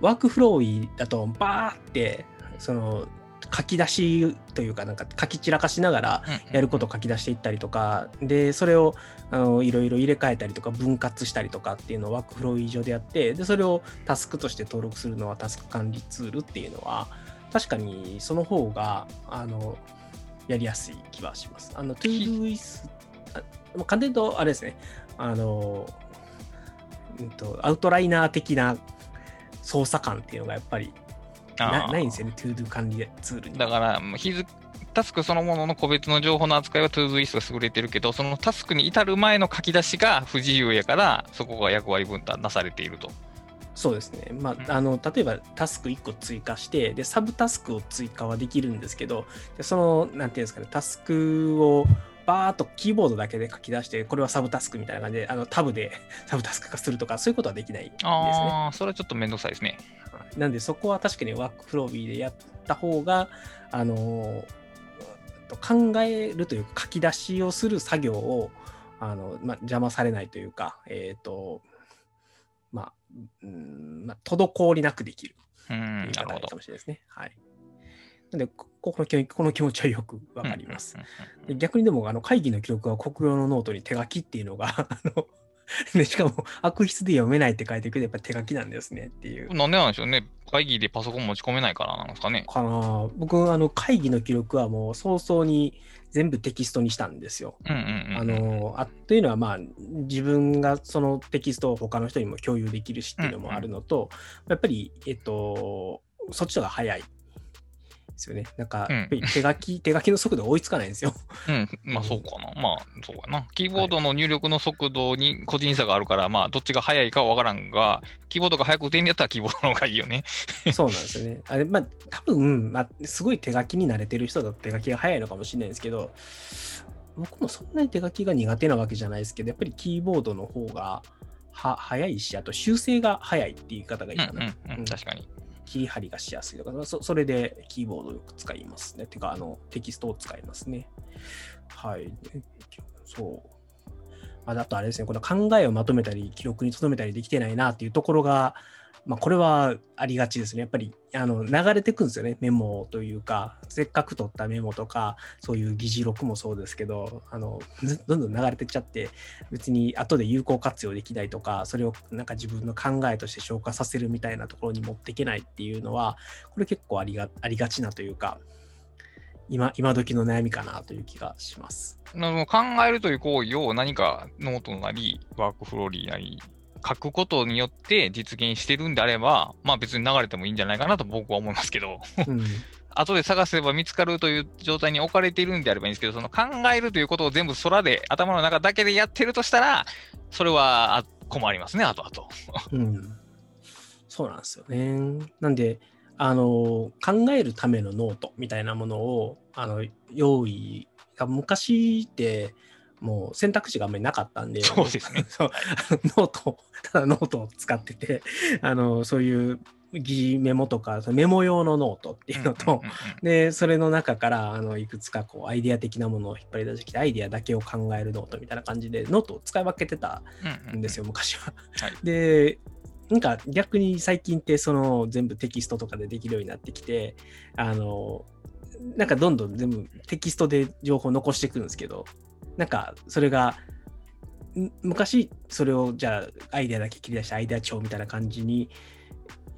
WorkFlowy だと、バーって、その、書き出しというか、なんか書き散らかしながら、やることを書き出していったりとか、で、それをあのいろいろ入れ替えたりとか、分割したりとかっていうのを WorkFlowy 上でやって、で、それをタスクとして登録するのはタスク管理ツールっていうのは、確かにその方が、あの、やりやすい気はします。あの、 Todoist、あまあ簡単に言うと、あれですね、あの、うんと、アウトライナー的な操作感っていうのがやっぱりなないんですよね、トゥードゥ管理ツールに。だから、日付タスクそのものの個別の情報の扱いは Todoist が優れてるけど、そのタスクに至る前の書き出しが不自由やから、そこが役割分担なされていると。そうですね。まうんあ、あの、例えばタスク1個追加して、で、サブタスクを追加はできるんですけど、でその、なんていうんですかね、タスクをバーっとキーボードだけで書き出して、これはサブタスクみたいな感じで、あの、タブで サブタスク化するとか、そういうことはできないんですね。ああ、それはちょっとめんどくさいですね。はいなんで、そこは確かにワークフロービーでやった方が、あの考えるというか、書き出しをする作業を、あの、まあ、邪魔されないというか、えっ、と、まあ、うん、まあ、滞りなくできるいなるほど方がいいか。もしれないですね。はい。なんで、ここの気持ちこの気持ちはよくわかります。で逆にでも、あの会議の記録は国用のノートに手書きっていうのが、あの、でしかも悪筆で読めないって書いてるけど、やっぱり手書きなんですねっていううん。。なんでなんでしょうね。会議でパソコン持ち込めないからなんですかね。かな僕、あの、会議の記録はもう早々に全部テキストにしたんですよ。あの、あというのはまあ、自分がそのテキストを他の人にも共有できるしっていうのもあるのと、やっぱり、えっと、そっちの方が早いですよね。なんか、うん手書き、手書きの速度追いつかないんですよ。うん、まあそうかな。まあそうかな。キーボードの入力の速度に個人差があるから、まあどっちが速いかはわからんが、キーボードが速く打てんやったらキーボードの方がいいよね。そうなんですよね。あれ、まあ、多分、まあ、すごい手書きに慣れてる人だと手書きが早いのかもしれないんですけど、僕もそんなに手書きが苦手なわけじゃないですけど、やっぱりキーボードの方がは早いし、あと修正が早いっていう言い方がいいかな。うんうんうん、確かに。切り張りがしやすいとか、そそれでキーボードをよく使いますね。てか、あの、テキストを使いますね。はい。そう。ああとあれですね、この考えをまとめたり、記録に留めたりできてないなっていうところが、まあ、これはありがちですね。やっぱり、あの、流れてくんですよね、メモというか、せっかく取ったメモとか、そういう議事録もそうですけど、あの、ずどんどん流れてっちゃって、別に後で有効活用できないとか、それをなんか自分の考えとして消化させるみたいなところに持っていけないっていうのは、これ結構ありがありがちなというか、今、今時の悩みかなという気がします。考えるという行為を何かノートなり、 WorkFlowy なり、書くことによって実現してるんであれば、まあ別に流れてもいいんじゃないかなと僕は思いますけど、うん。後で探せば見つかるという状態に置かれているんであればいいんですけど、その考えるということを全部空で、頭の中だけでやってるとしたら、それはあ困りますね、後々。うん。そうなんですよね。なんで、あの、考えるためのノートみたいなものを、あの、用意が昔って、もう選択肢があんまりなかったんで、そうですね。そうノート、ただノートを使ってて、あの、そういう議事メモとか、メモ用のノートっていうのと、で、それの中から、あの、いくつかこう、アイデア的なものを引っ張り出してきて、アイデアだけを考えるノートみたいな感じで、ノートを使い分けてたうんですよ、昔は。はい。で、なんか逆に最近ってその全部テキストとかでできるようになってきて、あの、なんかどんどん全部テキストで情報を残していくんですけど、なんかそれが、ん昔それをじゃあアイデアだけ切り出してアイデア帳みたいな感じに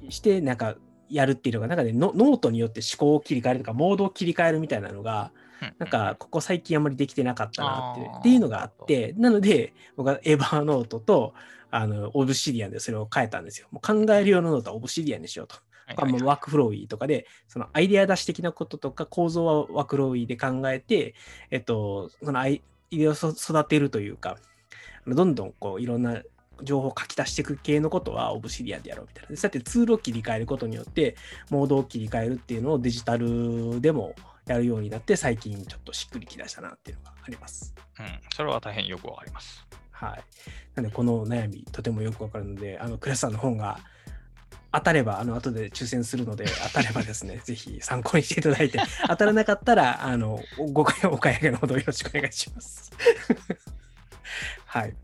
して、なんかやるっていうのが、なんかね、ノノートによって思考を切り替えるとか、モードを切り替えるみたいなのが、なんか、ここ最近あんまりできてなかったなっていうっていうのがあって、なので、僕は Evernote と、あの、 Obsidian でそれを変えたんですよ。もう考える用のノートは Obsidian にしようと。はいはいまあ WorkFlowy とかで、そのアイデア出し的なこととか構造は WorkFlowy で考えて、えっと、そのアイデアをそ育てるというか、どんどんこういろんな情報を書き出していく系のことはオブシディアンでやろうみたいな。でそうやってツールを切り替えることによって、モードを切り替えるっていうのをデジタルでもやるようになって、最近ちょっとしっくりきだしたなっていうのがあります。うん、それは大変よくわかります。はい。なので、この悩み、とてもよくわかるので、あの、クラスさんの本が当たれば、あの、後で抽選するので、当たればですね、ぜひ参考にしていただいて、当たらなかったら、あの、ご買いお買い上げのほどよろしくお願いします。はい。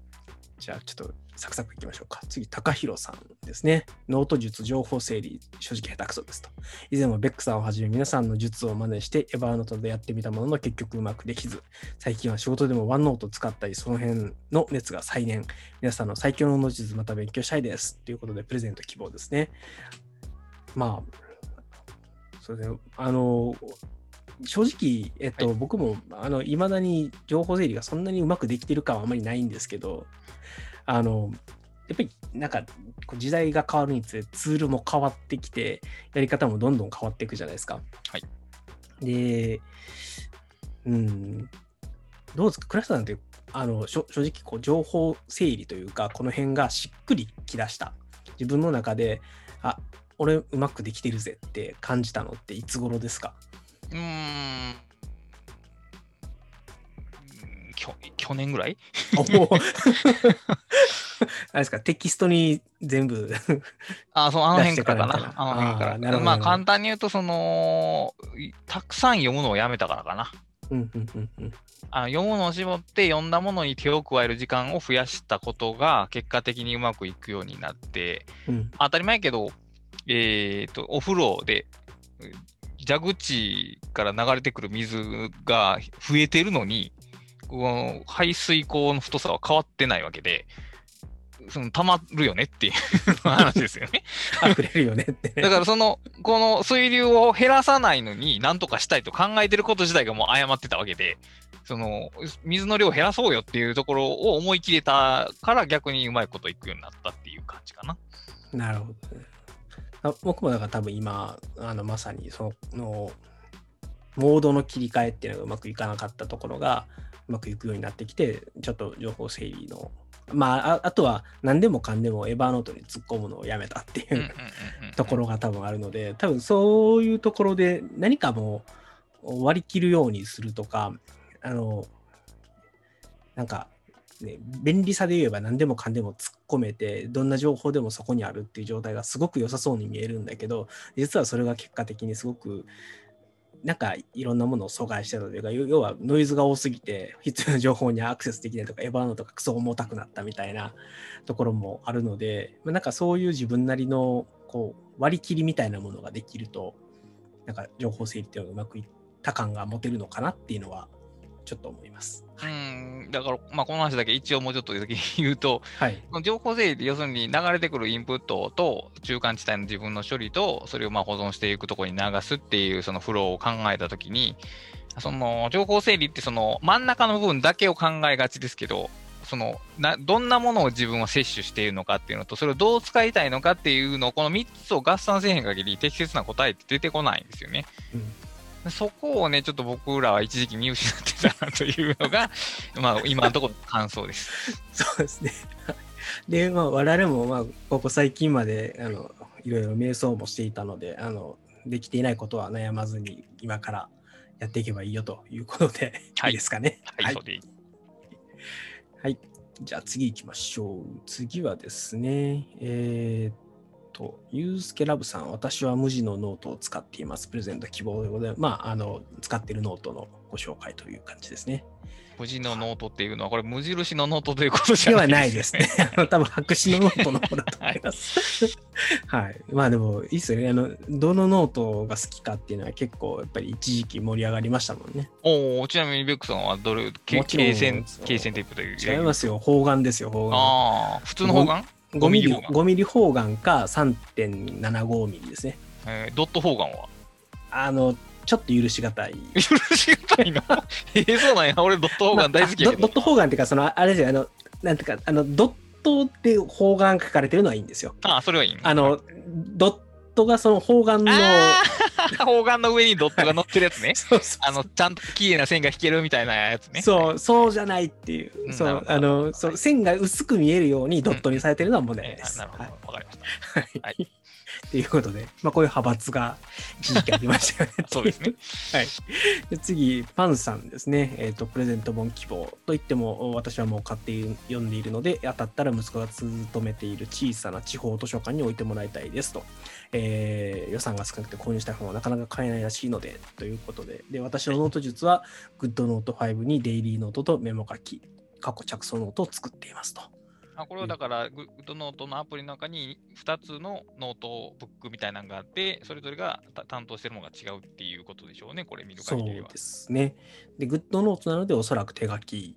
じゃあ、ちょっとサクサクいきましょうか。次、高弘さんですね。ノート術、情報整理、正直下手くそですと。以前はベックさんをはじめ皆さんの術を真似して、 Evernote でやってみたものの結局うまくできず、最近は仕事でも OneNote を使ったり、その辺の熱が再燃。皆さんの最強のノート術また勉強したいです。ということで、プレゼント希望ですね。まあ、そうですね。あの、正直、えっと、はい僕も、あの、未だに情報整理がそんなにうまくできてるかはあまりないんですけど、あの、やっぱりなんか時代が変わるにつれツールも変わってきてやり方もどんどん変わっていくじゃないですか。はい。で、うん、どうですか？倉下さんってあの正直こう情報整理というかこの辺がしっくりきだした自分の中であ俺うまくできてるぜって感じたのっていつ頃ですか？うーん。きょ去年ぐらい？あれですかテキストに全部 あ、そう、あの辺からか。ななあの辺から。あまあ、簡単に言うと、その、いたくさん読むのをやめたからかな。うんうんうんうんあの読むのを絞って読んだものに手を加える時間を増やしたことが結果的にうまくいくようになって、うん当たり前やけど、えーと、お風呂で、蛇口から流れてくる水が増えてるのに、排水口の太さは変わってないわけで、その溜まるよねっていう話ですよね。溢れるよねってねだからその、この水流を減らさないのに何とかしたいと考えてること自体がもう誤ってたわけで、その、水の量を減らそうよっていうところを思い切れたから逆にうまいこといくようになったっていう感じかな。なるほどね。あ僕もだから多分今、あのまさにその、モードの切り替えっていうのがうまくいかなかったところがうまくいくようになってきて、ちょっと情報整理の、まあ、ああとは何でもかんでもエヴァーノートに突っ込むのをやめたっていうところが多分あるので、多分そういうところで何かもう割り切るようにするとか、あの、なんか、ね、便利さで言えば何でもかんでも突っ込めて、どんな情報でもそこにあるっていう状態がすごく良さそうに見えるんだけど、実はそれが結果的にすごく、なんかいろんなものを阻害してたというか、要はノイズが多すぎて、必要な情報にアクセスできないとか、エヴァノとかクソ重たくなったみたいなところもあるので、まあなんかそういう自分なりのこう割り切りみたいなものができると、なんか情報整理っていうのがうまくいった感が持てるのかなっていうのは、ちょっと思います。うん、だから、まあ、この話だけ一応もうちょっと言うと、はい。情報整理って要するに流れてくるインプットと中間地帯の自分の処理とそれをまあ保存していくところに流すっていうそのフローを考えたときにその情報整理ってその真ん中の部分だけを考えがちですけどそのなどんなものを自分は摂取しているのかっていうのとそれをどう使いたいのかっていうのをこの3つを合算せえへん限り適切な答えって出てこないんですよね。うんそこをね、ちょっと僕らは一時期見失ってたなというのが、まあ今のところの感想です。そうですね。で、まあ、我々も、まあ、ここ最近まで、あの、いろいろ瞑想もしていたので、あの、できていないことは悩まずに今からやっていけばいいよということで、はいいいですかね？はい、そうでいい。はい。じゃあ次行きましょう。次はですね、えーっと、ゆうすけラブさん、私は無地のノートを使っています。プレゼント希望でございます。まあ、あの、使っているノートのご紹介という感じですね。無地のノートっていうのは、これ無印のノートということじゃではないないですね。多分白紙のノートの方だと思います。はい。まあでも、いいっすよね。あの、どのノートが好きかっていうのは結構、やっぱり一時期盛り上がりましたもんね。おお、ちなみにベックさんはどれ、けもちろん罫線そう、罫線テープという。違いますよ。方眼ですよ、方眼。ああ、普通の方眼？5ミリ、5ミリ方眼5ミリ方眼か3.75ミリですね。えードット方眼は？あの、ちょっと許しがたい。許しがたいの えー、そうなんや。俺ドット方眼大好きやけど。まあドドット方眼っていうか、その、あれですよ、あの、なんていうか、あの、ドットで方眼書かれてるのはいいんですよ。ああ、それはいいねあの、ドットがその方眼の、方眼の上にドットが乗ってるやつね。そうそうあの、ちゃんと綺麗な線が引けるみたいなやつね。そう、そうじゃないっていうう、そうんなるほ、どあの、そう、線が薄く見えるようにドットにされてるのは問題です。ーなるほど。はいわかりました。はい。はいということで、まあ、こういう派閥が一時期ありましたよね。そうですね。はい。で次、パンさんですね。えっ、と、プレゼント本希望といっても、私はもう買って読んでいるので、当たったら息子が勤めている小さな地方図書館に置いてもらいたいですと。えー予算が少なくて購入した本はなかなか買えないらしいので、ということで。で、私のノート術は、GoodNotes 5にデイリーノートとメモ書き、過去着想ノートを作っていますと。あこれはだから、 GoodNotes のアプリの中に2つのノートブックみたいなのがあって、それぞれがた担当してるものが違うっていうことでしょうね、これ見るそう限りでは。ですね。で、 GoodNotes なので、おそらく手書き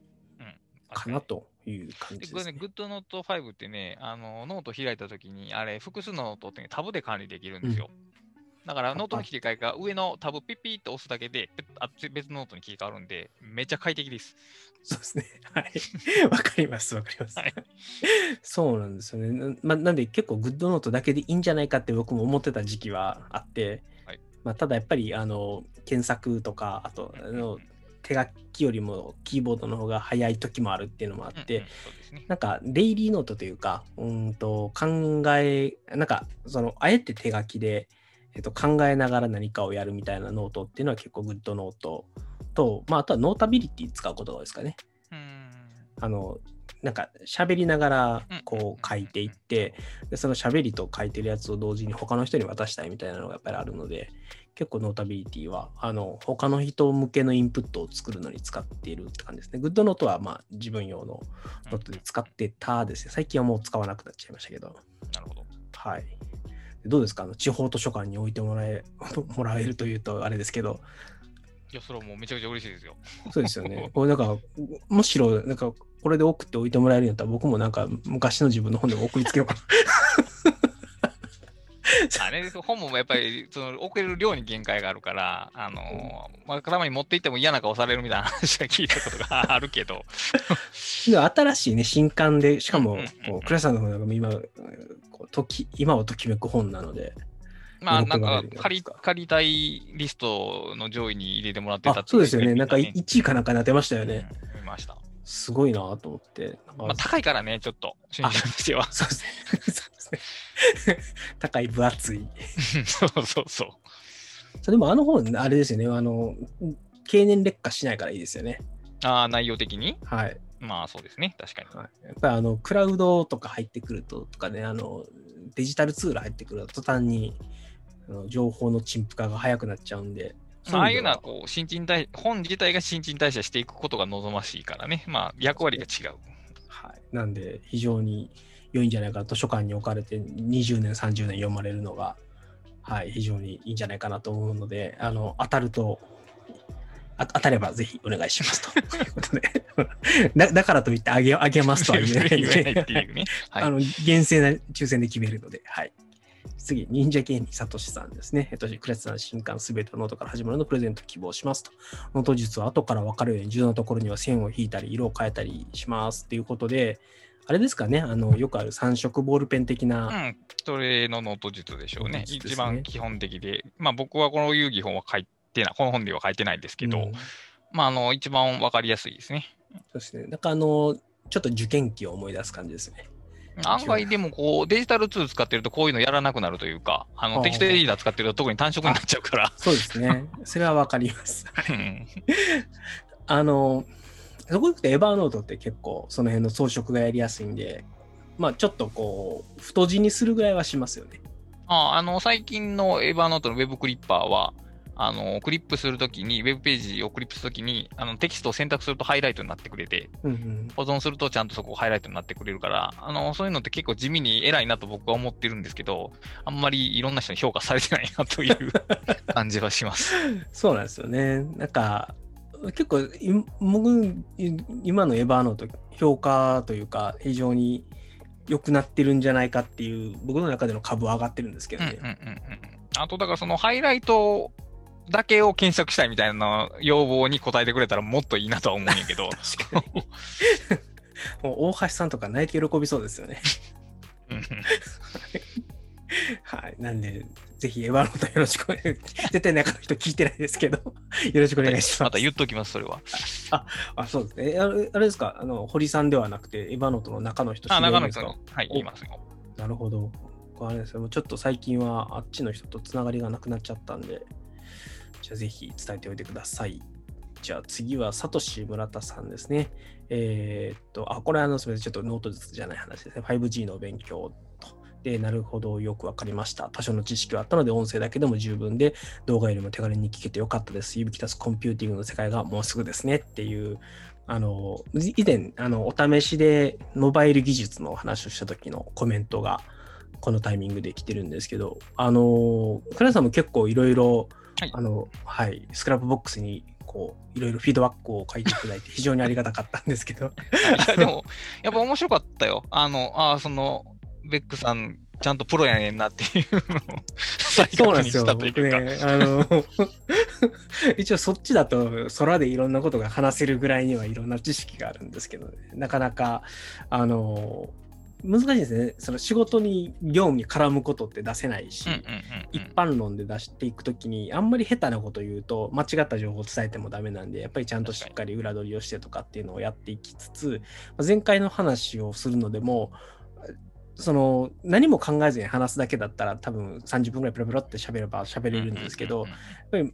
かなでという感じですね。 GoodNotes 5ってね、あのノート開いたときに、あれ、複数のノートって、ね、タブで管理できるんですよ。だから、ノートの切り替えが上のタブピッピッと押すだけで、別のノートに切り替わるんで、めっちゃ快適です。そうですね。はい。わかります、わかります。はい そうなんですよね。なま、なんで結構 GoodNotes だけでいいんじゃないかって僕も思ってた時期はあって、はいまあ、ただやっぱりあの検索とか、あとあの手書きよりもキーボードの方が早い時もあるっていうのもあって、うんうんね。なんか、デイリーノートというか、うーんと、考え、なんか、その、あえて手書きで、えっと、考えながら何かをやるみたいなノートっていうのは結構 GoodNotes と、まあ、あとは Notability 使うことが多いですかね。うーんあの、なんか、喋りながらうん、こう、書いていって、で、その喋りと書いてるやつを同時に他の人に渡したいみたいなのがやっぱりあるので、結構 Notability は、あの、他の人向けのインプットを作るのに使っているって感じですね。 GoodNotes は、まあ、自分用のノートで使ってたですね。最近はもう使わなくなっちゃいましたけど。なるほど。はい。どうですか？あの地方図書館に置いてもらえ もらえるというとあれですけど、いや、それはもうめちゃくちゃ嬉しいですよ。そうですよね。これなんか、むしろ、なんか、これで送って置いてもらえるんやったら、僕もなんか、昔の自分の本でも送りつけようかな。あれ本もやっぱりその送れる量に限界があるから、あのーまあ、たまに持って行っても嫌な顔されるみたいな話は聞いたことがあるけど、で新しいね、新刊で、しかもこう倉さんの方が今、こう時今をときめく本なので、まあなんか借り借りたいリストの上位に入れてもらってたそうですよね。なんかね1位かなんかなってましたよね。うん見ました。すごいなと思って。まあ、高いからね、ちょっと、新春としては。そうですね。高い、分厚い。そうそうそう。でもあの本、あれですよね。あの、経年劣化しないからいいですよね。ああ、内容的に？はい。まあそうですね、確かに。はい、やっぱりあの、クラウドとか入ってくると、とかね、あの、デジタルツール入ってくると、途端にあの情報の陳腐化が早くなっちゃうんで。まあ、ああいうのはそこう新陳代本自体が新陳代謝していくことが望ましいからね、まあ役割が違う。はい。なんで、非常に良いんじゃないかな図書館に置かれて20年、30年読まれるのが、はい、非常にいいんじゃないかなと思うので、あの、当たると、あ当たればぜひお願いしますということで だ。だからといってあげあげますとは言えないので、っていうね。はいあの厳正な抽選で決めるので、はい。次、忍者芸人さとしさんですね。えっと、クラスさん新刊すべてのノートから始まるのをプレゼント希望しますと。ノート術は後から分かるように重要なところには線を引いたり、色を変えたりしますっていうことで、あれですかね、あのよくある三色ボールペン的な、うん、それのノート術でしょうね。ね一番基本的で。まあ僕はこの遊戯本は書いてない、この本では書いてないですけど、うんまああの一番わかりやすいですね。そうですね。なんかあの、ちょっと受験期を思い出す感じですね。案外でもこう、デジタルツール使ってるとこういうのやらなくなるというか、あの、テキストエディター使ってると特に単色になっちゃうから。そうですね。それはわかります。うん あの、そこ行くと Evernote って結構その辺の装飾がやりやすいんで、まあちょっとこう、太字にするぐらいはしますよね。ああの、最近のエヴァーノートのウェブクリッパーは、あの、クリップするときに、ウェブページをクリップするときに、あの、テキストを選択するとハイライトになってくれて、うんうん。保存するとちゃんとそこハイライトになってくれるから、あの、そういうのって結構地味に偉いなと僕は思ってるんですけど、あんまりいろんな人に評価されてないなという感じはします。そうなんですよね。なんか、結構、い僕、い今のエヴァーノート、評価というか、非常に良くなってるんじゃないかっていう、僕の中での株は上がってるんですけどね。うんうんうんうん。あと、だからそのハイライトだけを検索したいみたいな要望に応えてくれたらもっといいなとは思うんやけど。もう大橋さんとか泣いて喜びそうですよね。うん はい。なんで、ぜひエヴァーノートよろしくお願い。絶対中の人聞いてないですけど、よろしくお願いします。また言っときます、それは。あ、そうですね。えあれあれですか？あの、堀さんではなくて、 Evernote の中の人あ、知り合いですか長野さんの、はい、お言いますよ。なるほど。あれですよ。もうちょっと最近はあっちの人とつながりがなくなっちゃったんで、じゃあぜひ伝えておいてください。じゃあ次は、サトシ村田さんですね。えーっと、あ、これあの、すみません。ちょっとノート術じゃない話ですね。5G の勉強と。で、なるほど、よくわかりました。多少の知識はあったので、音声だけでも十分で、動画よりも手軽に聞けてよかったです。ユビキタスコンピューティングの世界がもうすぐですねっていう、あの、以前、あの、お試しでモバイル技術の話をした時のコメントが、このタイミングで来てるんですけど、あの、倉さんも結構いろいろ、はいあの、はい、 Scrapbox に、こう、いろいろフィードバックを書いていただいて、非常にありがたかったんですけど、でも、やっぱ面白かったよ。あの、ああ、その、ベックさん、ちゃんとプロやねんなっていうのを再確認そうなんですよ。したというか。僕ね、あの、一応そっちだと空でいろんなことが話せるぐらいにはいろんな知識があるんですけどね、なかなか、あの、難しいですね。その仕事に、業務に絡むことって出せないし、一般論で出していくときに、あんまり下手なこと言うと、間違った情報を伝えてもダメなんで、やっぱりちゃんとしっかり裏取りをしてとかっていうのをやっていきつつ、まあ前回の話をするのでも、その何も考えずに話すだけだったら多分30分ぐらいプラプラって喋れば喋れるんですけど、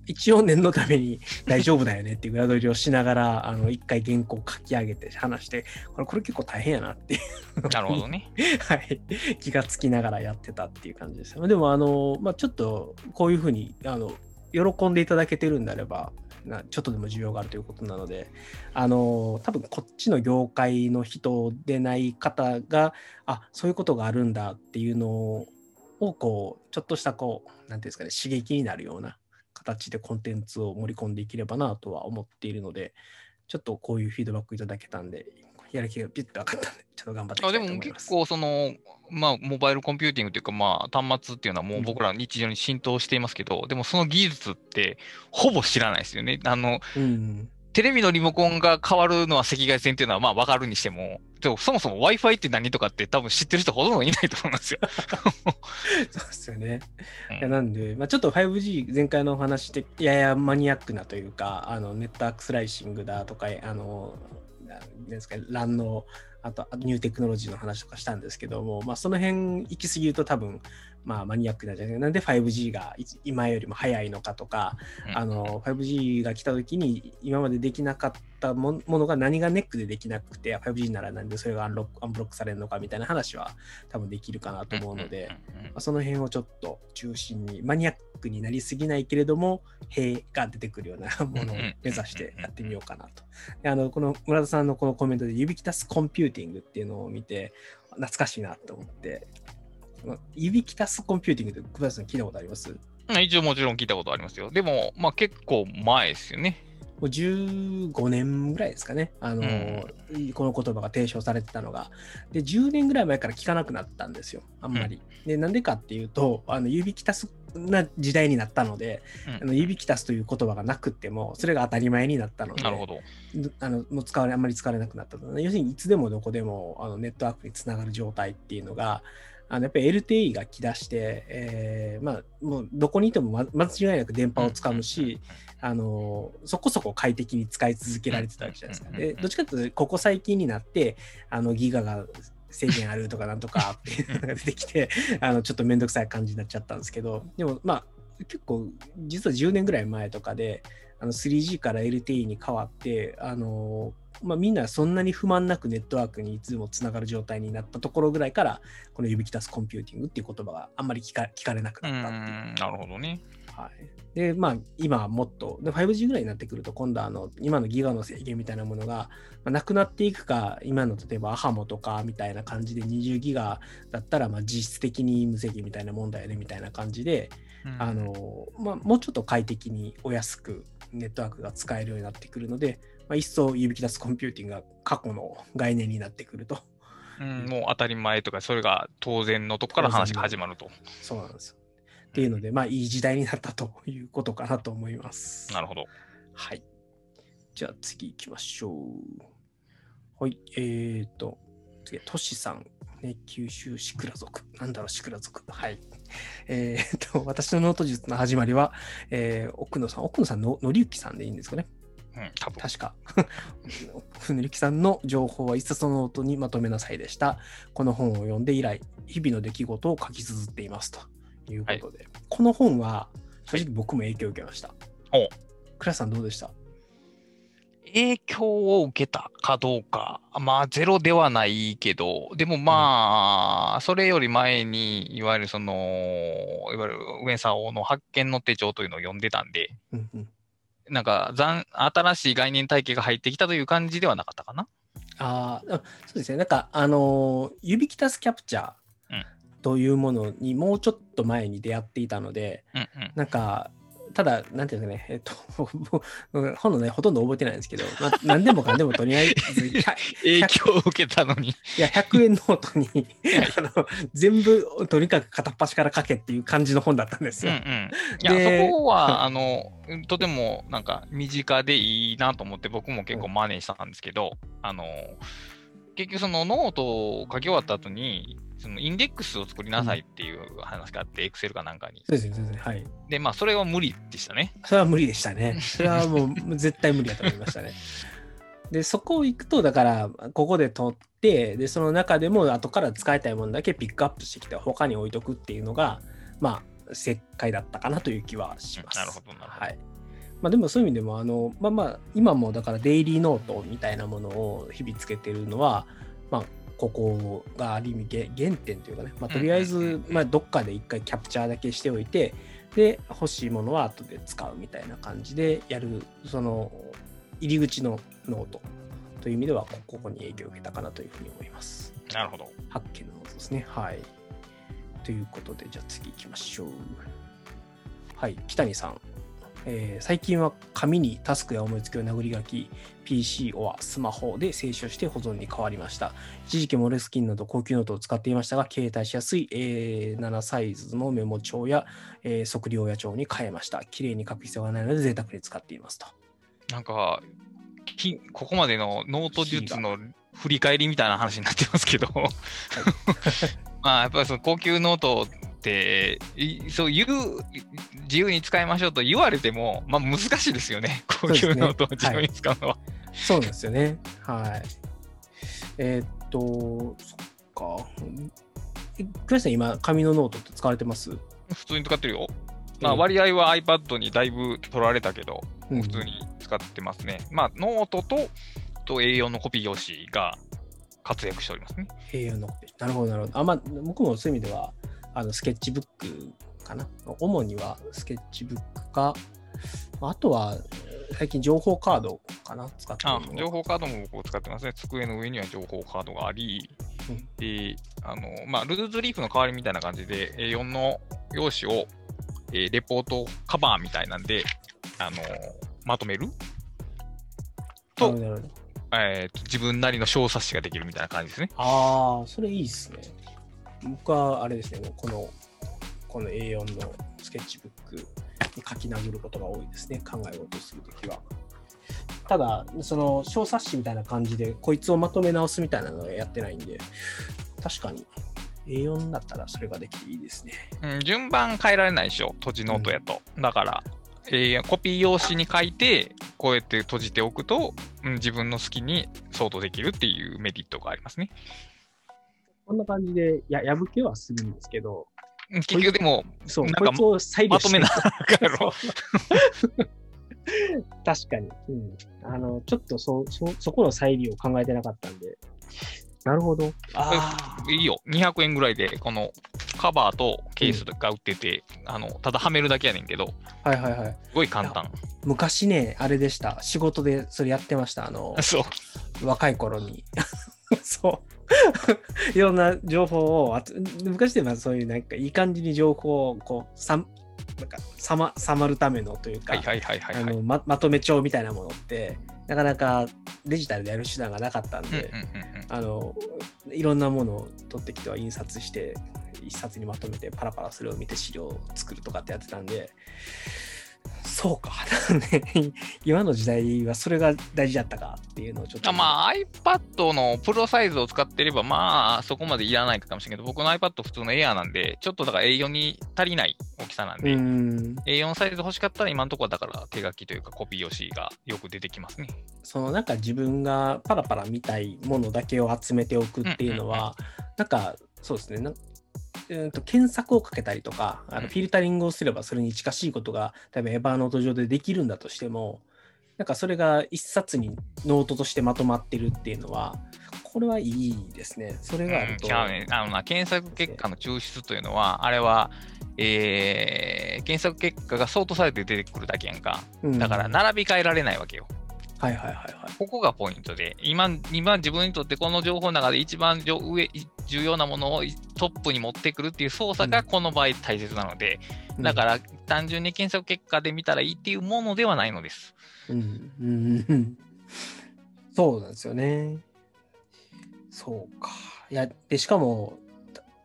一応念のために大丈夫だよねっていう裏取りをしながら、あの一回原稿書き上げて話して、これこれ結構大変やなっていううんなるほどね。はい、気がつきながらやってたっていう感じですよ。でも、あの、まあ、ちょっとこういうふうに、あの、喜んでいただけてるんであれば、なちょっとでも需要があるということなので、あの、多分こっちの業界の人でない方が、あ、そういうことがあるんだっていうのを、こう、ちょっとした、こう、何て言うんですかね、刺激になるような形でコンテンツを盛り込んでいければなとは思っているので、ちょっとこういうフィードバックいただけたんで、やる気がピッと上がったんで、ちょっと頑張ってあでも。結構その、まあ、モバイルコンピューティングというか、まあ、端末っていうのはもう僕らの日常に浸透していますけど、でもその技術ってほぼ知らないですよね。あの、うん。テレビのリモコンが変わるのは赤外線っていうのはまあわかるにしても、でもそもそも Wi-Fi って何とかって多分知ってる人ほとんどいないと思いますよ。そうですよね。うんいやなんで、まあ、ちょっと 5G 前回のお話でややマニアックなというか、あのネットワークスライシングだとか、あの、ですか、LAN の、あとニューテクノロジーの話とかしたんですけども、まあ、その辺行き過ぎると多分、まあ、マニアックなんじゃないかな。なんで 5G がい今よりも早いのかとか、うんあの 5G が来た時に今までできなかったもものが何がネックでできなくて 5G ならなんでそれが unlock unblock されるのかみたいな話は多分できるかなと思うので、まあその辺をちょっと中心にマニアックになりすぎないけれどもへえが出てくるようなものを目指してやってみようかなと。であのこの村田さんのこのコメントでユビキタスコンピューティングっていうのを見て懐かしいなと思って。指きたすコンピューティングって久保田さん聞いたことあります？うん一応もちろん聞いたことありますよ。でも、まあ結構前ですよね。もう15年ぐらいですかね、あのこの言葉が提唱されてたのが。で、10年ぐらい前から聞かなくなったんですよ、あんまり。で、なんでかっていうと、あの指きたすな時代になったので、うんあの指きたすという言葉がなくっても、それが当たり前になったので、なるほど。あのもう使われあんまり使われなくなったので、要するにいつでもどこでもあのネットワークにつながる状態っていうのが、あのやっぱり LTE が来だして、えーまあ、もうどこにいてもま間違いなく電波をつかむし、あのそこそこ快適に使い続けられてたわけじゃないですか。でどっちかというと、ここ最近になって、あのギガが制限あるとかなんとかっていうのが出てきて、あのちょっとめんどくさい感じになっちゃったんですけど、でもまあ結構実は10年ぐらい前とかで、あの 3G から LTE に変わって、あのまあ、みんなそんなに不満なくネットワークにいつでもつながる状態になったところぐらいから、この指きたすコンピューティングっていう言葉があんまり聞か聞かれなくうなったっていう。ん、なるほどね。はい、で、まあ、今はもっと、で 5G ぐらいになってくると、今度はあの今のギガの制限みたいなものが、まあなくなっていくか、今の例えばアハモとかみたいな感じで20ギガだったら、まあ、実質的に無制限みたいな問題でみたいな感じで、うんあのまあ、もうちょっと快適にお安くネットワークが使えるようになってくるので、まあ、一層指き出すコンピューティングが過去の概念になってくると。うん、もう当たり前とか、それが当然のとこから話が始まると。そうなんですよ。っていうので、まあ、いい時代になったということかなと思います。なるほど。はい。じゃあ次行きましょう。はい。えーと、次、トシさん。ね、九州シクラ族。なんだろう、シクラ族。はい。えーと、私のノート術の始まりは、えー奥野さん、奥野さんの、のりゆきさんでいいんですかね。うん、多分。確か。ふぬりきさんの情報は一冊のノートにまとめなさいでした。この本を読んで以来、日々の出来事を書き綴っていますということで、この本は正直僕も影響を受けました。お。クラスさんどうでした？影響を受けたかどうか、まあ、ゼロではないけど、でもまあ、それより前に、いわゆるその、いわゆる上沢の発見の手帳というのを読んでたんで、うんうん。なんか、残新しい概念体系が入ってきたという感じではなかったかな。あーあそうですね。なんか、あのー、指キタスキャプチャーうんというものにもうちょっと前に出会っていたので、うんうん。なんか、ただ、なんていうんですかね、えっと、僕本のね、ほとんど覚えてないんですけど、まあ、何でもかんでもとりあえず、影響を受けたのに。いや、100円ノートにあの全部とにかく片っ端から書けっていう感じの本だったんですよ。うんうん。いや、でそこは、あの、とても、なんか、身近でいいなと思って、僕も結構真似したんですけど、あの、結局そのノートを書き終わった後に、そのインデックスを作りなさいっていう話があって、 Excel かなんかに。そうですね、そうですね。はい。で、まあ、それは無理でしたね。それは無理でしたね。それはもう絶対無理だと思いましたね。で、そこを行くと、だから、ここで取って、で、その中でも後から使いたいものだけピックアップしてきて、他に置いとくっていうのが、まあ、正解だったかなという気はします。なるほどなるほどはい。まあでもそういう意味でも、あの、まあまあ、今もだからデイリーノートみたいなものを日々つけてるのは、まあ、ここがある意味げ原点というかね、まあ、とりあえずまあ、どっかで一回キャプチャーだけしておいて、で、欲しいものは後で使うみたいな感じでやる、その、入り口のノートという意味では、こここに影響を受けたかなというふうに思います。なるほど。発見のノートですね。はい。ということで、じゃあ次行きましょう。はい、北谷さん。えー最近は紙にタスクや思いつきを殴り書き、PC or スマホで清書して保存に変わりました。一時期 Moleskine など高級ノートを使っていましたが、携帯しやすい A7 サイズのメモ帳や、えー測量野帳に変えました。綺麗に書く必要がないので贅沢に使っていますと。なんか、きここまでのノート術の振り返りみたいな話になってますけど、まあやっぱりその高級ノートって、いそう言う、自由に使いましょうと言われても、まあ難しいですよね、高 そうですね級ノートを自由に使うのは。そうなんですよね。はい。えーっと、そっか。え倉下さん今、紙のノートって使われてます？普通に使ってるよ。まあえー割合は iPad にだいぶ取られたけど、うん普通に使ってますね。まあノートと、と A4 のコピー用紙が活躍しておりますね。A4 のコピー。なるほど、なるほど。あ、まあ、僕もそういう意味では、あの、スケッチブックかな？主にはスケッチブックか、あとは、最近情報カードかな？使って情報カードも僕使ってますね。机の上には情報カードがあり、うんであのまあ、ルーズリーフの代わりみたいな感じで、A4 の用紙を、えーレポートカバーみたいなんで、あのまとめる？とえーと、自分なりの小冊子ができるみたいな感じですね。ああ、それいいですね。僕はあれですね、この、この A4 のスケッチブックに書き殴ることが多いですね、考え事をするときは。ただ、その小冊子みたいな感じで、こいつをまとめ直すみたいなのはやってないんで、確かに A4 だったらそれができていいですね。うん、順番変えられないでしょ、閉じノートやと。だから、えーコピー用紙に書いて、こうやって閉じておくと、うん、自分の好きにソートできるっていうメリットがありますね。こんな感じでや破けはするんですけど、結局でも、そう、なんかこいつを再利用してまとめなあかんやろ。確かに、うん。あの、ちょっとそ、そ、そこの再利用考えてなかったんで。なるほど。ああ。いいよ。200円ぐらいで、このカバーとケースが売ってて、あの、ただはめるだけやねんけど、はいはいはい。すごい簡単。昔ね、あれでした。仕事でそれやってました。あの、そう。若い頃に。そう。いろんな情報を昔ではそういうなんかいい感じに情報をこう、さんなんかさま、さまるためのというか、ままとめ帳みたいなものって、なかなかデジタルでやる手段がなかったんで、いろんなものを取ってきては印刷して一冊にまとめてパラパラそれを見て資料を作るとかってやってたんでそうか。ね 今の時代はそれが大事だったかっていうのをちょっと。あまあ iPad のプロサイズを使ってればまあそこまでいらないかもしれないけど僕の iPad 普通の Air なんでちょっとだから A4 に足りない大きさなんうで、ん A4 サイズ欲しかったら今のところはだから手書きというかコピー用紙がよく出てきますね。そのなんか自分がパラパラ見たいものだけを集めておくっていうのは、なんかそうですねうんと検索をかけたりとかあうんのフィルタリングをすればそれに近しいことが例えばエヴァーノート上でできるんだとしてもなんかそれが一冊にノートとしてまとまってるっていうのはこれはいいですねそれがあると、うん、ね。あのな、検索結果の抽出というのは、あれは、えー、検索結果がソートされて出てくるだけやんか。うんだから、並び替えられないわけよ。はいはいはいはいここがポイントで、今、今自分にとってこの情報の中で一番上上重要なものをトップに持ってくるっていう操作がこの場合大切なので、だから単純に検索結果で見たらいいっていうものではないのです。うんうんうんそうなんですよね。そうか。いや、で、しかも、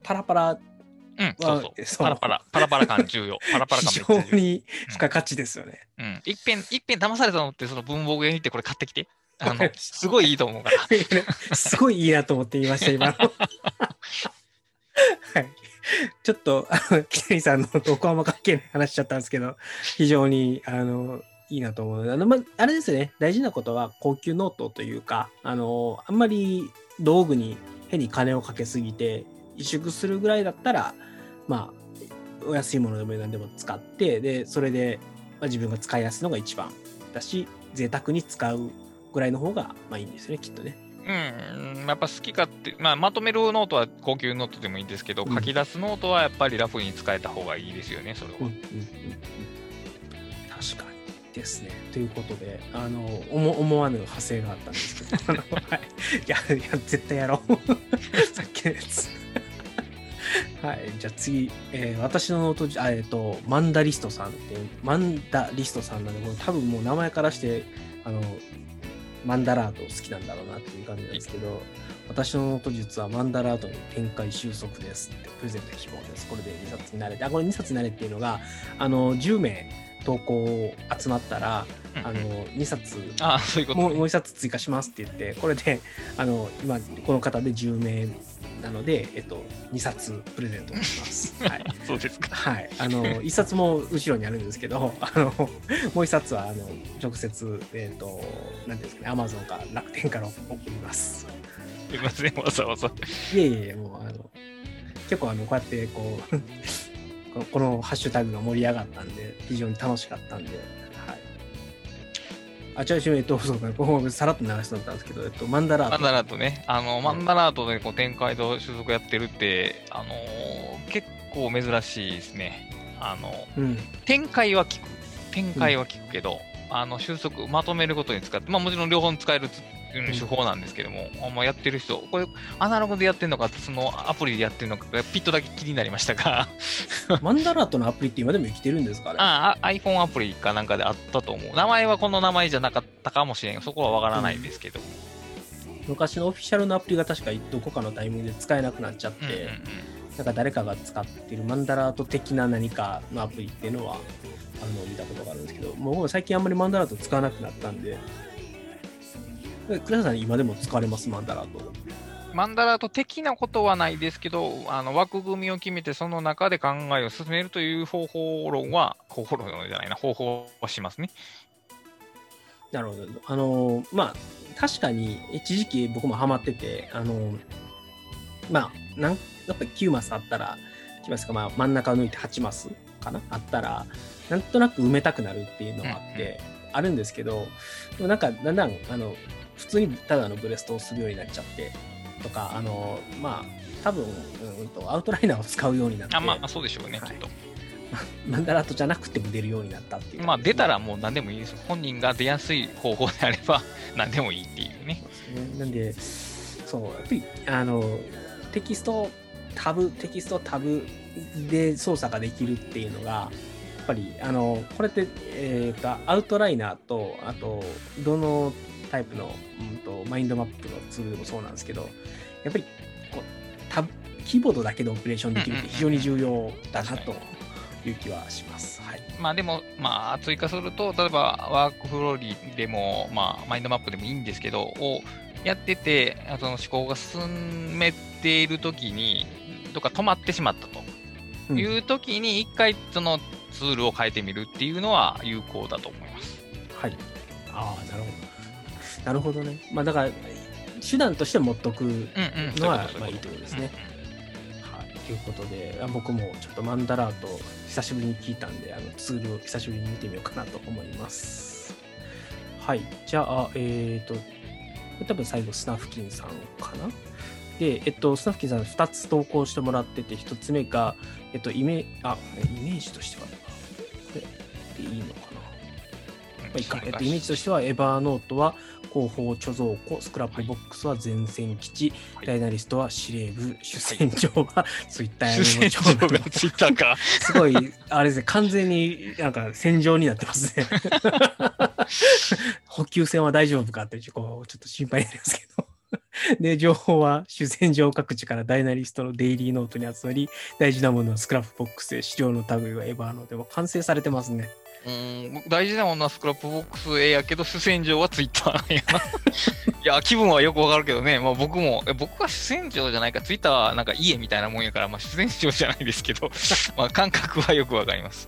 パラパラ、うん、そうそう。そうパラパラ、パラパラ感重要。パラパラ感非。常に付加価値ですよね。うん。いっぺん、いっぺん騙されたのって、その文房具屋に行ってこれ買ってきて。あのすごいいいと思うから。すごいいいなと思って言いました、今の。はい。ちょっと、あの、北谷さんの横浜関係の話しちゃったんですけど、非常に、あの、いいなと思うあの、ま、あれですね、大事なことは高級ノートというか、あの、あんまり道具に変に金をかけすぎて、萎縮するぐらいだったら、まあ、お安いものでも何でも使って、で、それで、まあ、自分が使いやすいのが一番だし、贅沢に使うぐらいの方が、まあいいんですよね、きっとね。うん、やっぱ好きかって、まあ、まとめるノートは高級ノートでもいいんですけど、うん書き出すノートはやっぱりラフに使えた方がいいですよね、それは。うんうんうんうん確かにですね。ということで、あの、思思わぬ派生があったんですけど、はい、いや、いや、絶対やろう。さっきのやつ。はい、じゃあ次、えー私のノート、えっ、と、マンダリストさんっていう、マンダリストさんなんで、多分もう名前からして、あの、マンダラート好きなんだろうなっていう感じなんですけど、私のノート術はマンダラートに展開収束ですって、プレゼント希望です。これで2冊になれて、あ、これ2冊になれっていうのが、あの、10名投稿集まったら、あの、2冊、あそういうことね、もうもう1冊追加しますって言って、これで、あの、今、この方で10名なので、えっと、2冊プレゼントします。はい。そうですか。はい。あの、1冊も後ろにあるんですけど、あの、もう1冊は、あの、直接、えっと、なんですかね、アマゾンか楽天から送ります。すいません、わざわざ。いえいえ、もう、あの、結構、あの、こうやって、こう、このハッシュタグが盛り上がったんで、非常に楽しかったんで、はい。あ、違う違う、えっと、そうか、ここさらっと流しとったんですけど、えっと、マンダラート。マンダラートね、あの、マンダラートでこう展開と種族やってるって、あのー結構珍しいですね。あの、うん。展開は聞く。展開は聞くけど、あの、収束、まとめることに使って、まあもちろん両方に使える手法なんですけども、あんまやってる人、これ、アナログでやってるのか、そのアプリでやってるのかが、ピットだけ気になりましたが、マンダラートのアプリって今でも生きてるんですかね？ああ、iPhone アプリかなんかであったと思う。名前はこの名前じゃなかったかもしれん。そこはわからないんですけど。昔のオフィシャルのアプリが確かどこかのタイミングで使えなくなっちゃって、うんうんうんなんか誰かが使ってるマンダラート的な何かのアプリっていうのはあの見たことがあるんですけど、もう僕最近あんまりマンダラート使わなくなったんで、えさん今でも使われます？マンダラート。マンダラート的なことはないですけど、あの枠組みを決めて、その中で考えを進めるという方法論は、方法論じゃないな、方法はしますね。なるほど。あの、まあ、確かに一時期僕もハマってて、あの、まあ、なんやっぱり9マスあったら、9マスか、まあ、真ん中を抜いて8マスかな？あったら、なんとなく埋めたくなるっていうのがあって、あるんですけど、でもなんかだんだん、あの、普通にただのブレストをするようになっちゃって、とか、あの、まあ、多分、うんと、アウトライナーを使うようになって、あまあ、そうでしょうね、はいきっと。マンダラートじゃなくても出るようになったっていう。まあ、出たらもう何でもいいですよ。本人が出やすい方法であれば、何でもいいっていうね。そうですね。なんで、そう、やっぱり、あの、テキストタブ、テキストタブで操作ができるっていうのが、やっぱり、あの、これって、えっ、と、アウトライナーと、あと、どのタイプの、うんと、マインドマップのツールでもそうなんですけど、やっぱり、こう、タブ、キーボードだけでオペレーションできるって非常に重要だなという気はします。はい。まあでも、まあ追加すると、例えばワークフローリーでも、まあマインドマップでもいいんですけど、をやってて、あその思考が進めているときに、とか止まってしまったとうんいうときに、一回そのツールを変えてみるっていうのは有効だと思います。はい。ああ、なるほど。なるほどね。まあだから、手段として持っとく。のはまあいいってことですね。うんはい。ということで、あ僕もちょっとマンダラート久しぶりに聞いたんで、あのツールを久しぶりに見てみようかなと思います。はい。じゃあ、えっ、と、これ多分最後、スナフキンさんかな？で、えっと、スナフキンさん2つ投稿してもらってて、1つ目が、えっと、イメあ、イメージとしては、これでいいのかな？まあいいか、えっと、イメージとしては、エバーノートは後方貯蔵庫、スクラップボックスは前線基地、はいダイナリストは司令部、主戦場はツイッター主戦場がツイッターか。すごい、あれですね、完全になんか戦場になってますね。補給線は大丈夫かってちょっと心配になりますけど。で、情報は主戦場各地からダイナリストのデイリーノートに集まり、大事なものはスクラップボックスで資料の類はエバーノート。でも完成されてますね。うん僕大事なものはスクラップボックス A やけど、主戦場はツイッター やな。いや、気分はよくわかるけどね、まあ、僕も、え僕は主戦場じゃないか、ツイッターはなんか家みたいなもんやから、まあ、主戦場じゃないですけど、まあ、感覚はよくわかります。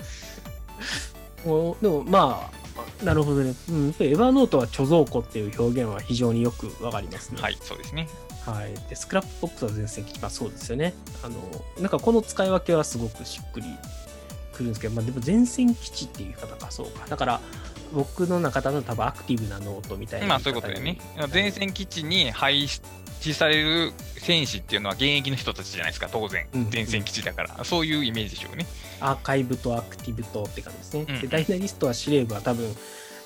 おでもまあ、なるほどね。うん、エバーノートは貯蔵庫っていう表現は非常によくわかりますね。はい、そうですね。はい、でスクラップボックスは全然まあそうですよね。あのなんかこの使い分けはすごくしっくりくるんですけど、まあ、でも前線基地っていう言い方かそうか。だから僕の中での多分アクティブなノートみたいなまあ。そういうことでね。前線基地に配置される戦士っていうのは現役の人たちじゃないですか、当然うん。前線基地だから。そういうイメージでしょうね。アーカイブとアクティブとって感じですね。うんでダイナリストは司令部は多分、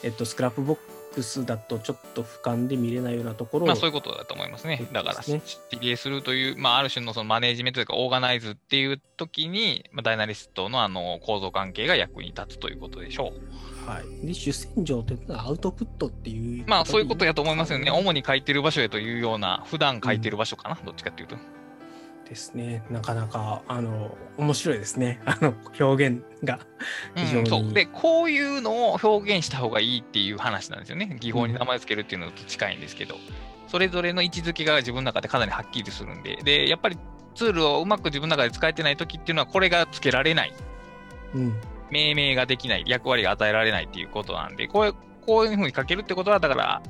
えっと、スクラップボックスだとちょっと俯瞰で見れないようなところを、まあそういうことだと思いますね。だから、そうで指令するという、まあある種のそのマネージメントというか、オーガナイズっていう時に、まあ、ダイナリストのあの構造関係が役に立つということでしょう。はい、で主戦場っていうのはアウトプットっていう。まあそういうことやと思いますよね。ね主に書いてる場所へというような、普段書いてる場所かな、どっちかっていうと。ですね。なかなか、あの、面白いですね。あの、表現が。非常にうん、そう。で、こういうのを表現した方がいいっていう話なんですよね。技法に名前を付けるっていうのと近いんですけど、それぞれの位置づけが自分の中でかなりはっきりするんで、で、やっぱりツールをうまく自分の中で使えてない時っていうのは、これが付けられない。うん。命名ができない、役割が与えられないっていうことなんで、こういうこういうふうに書けるってことは、だから、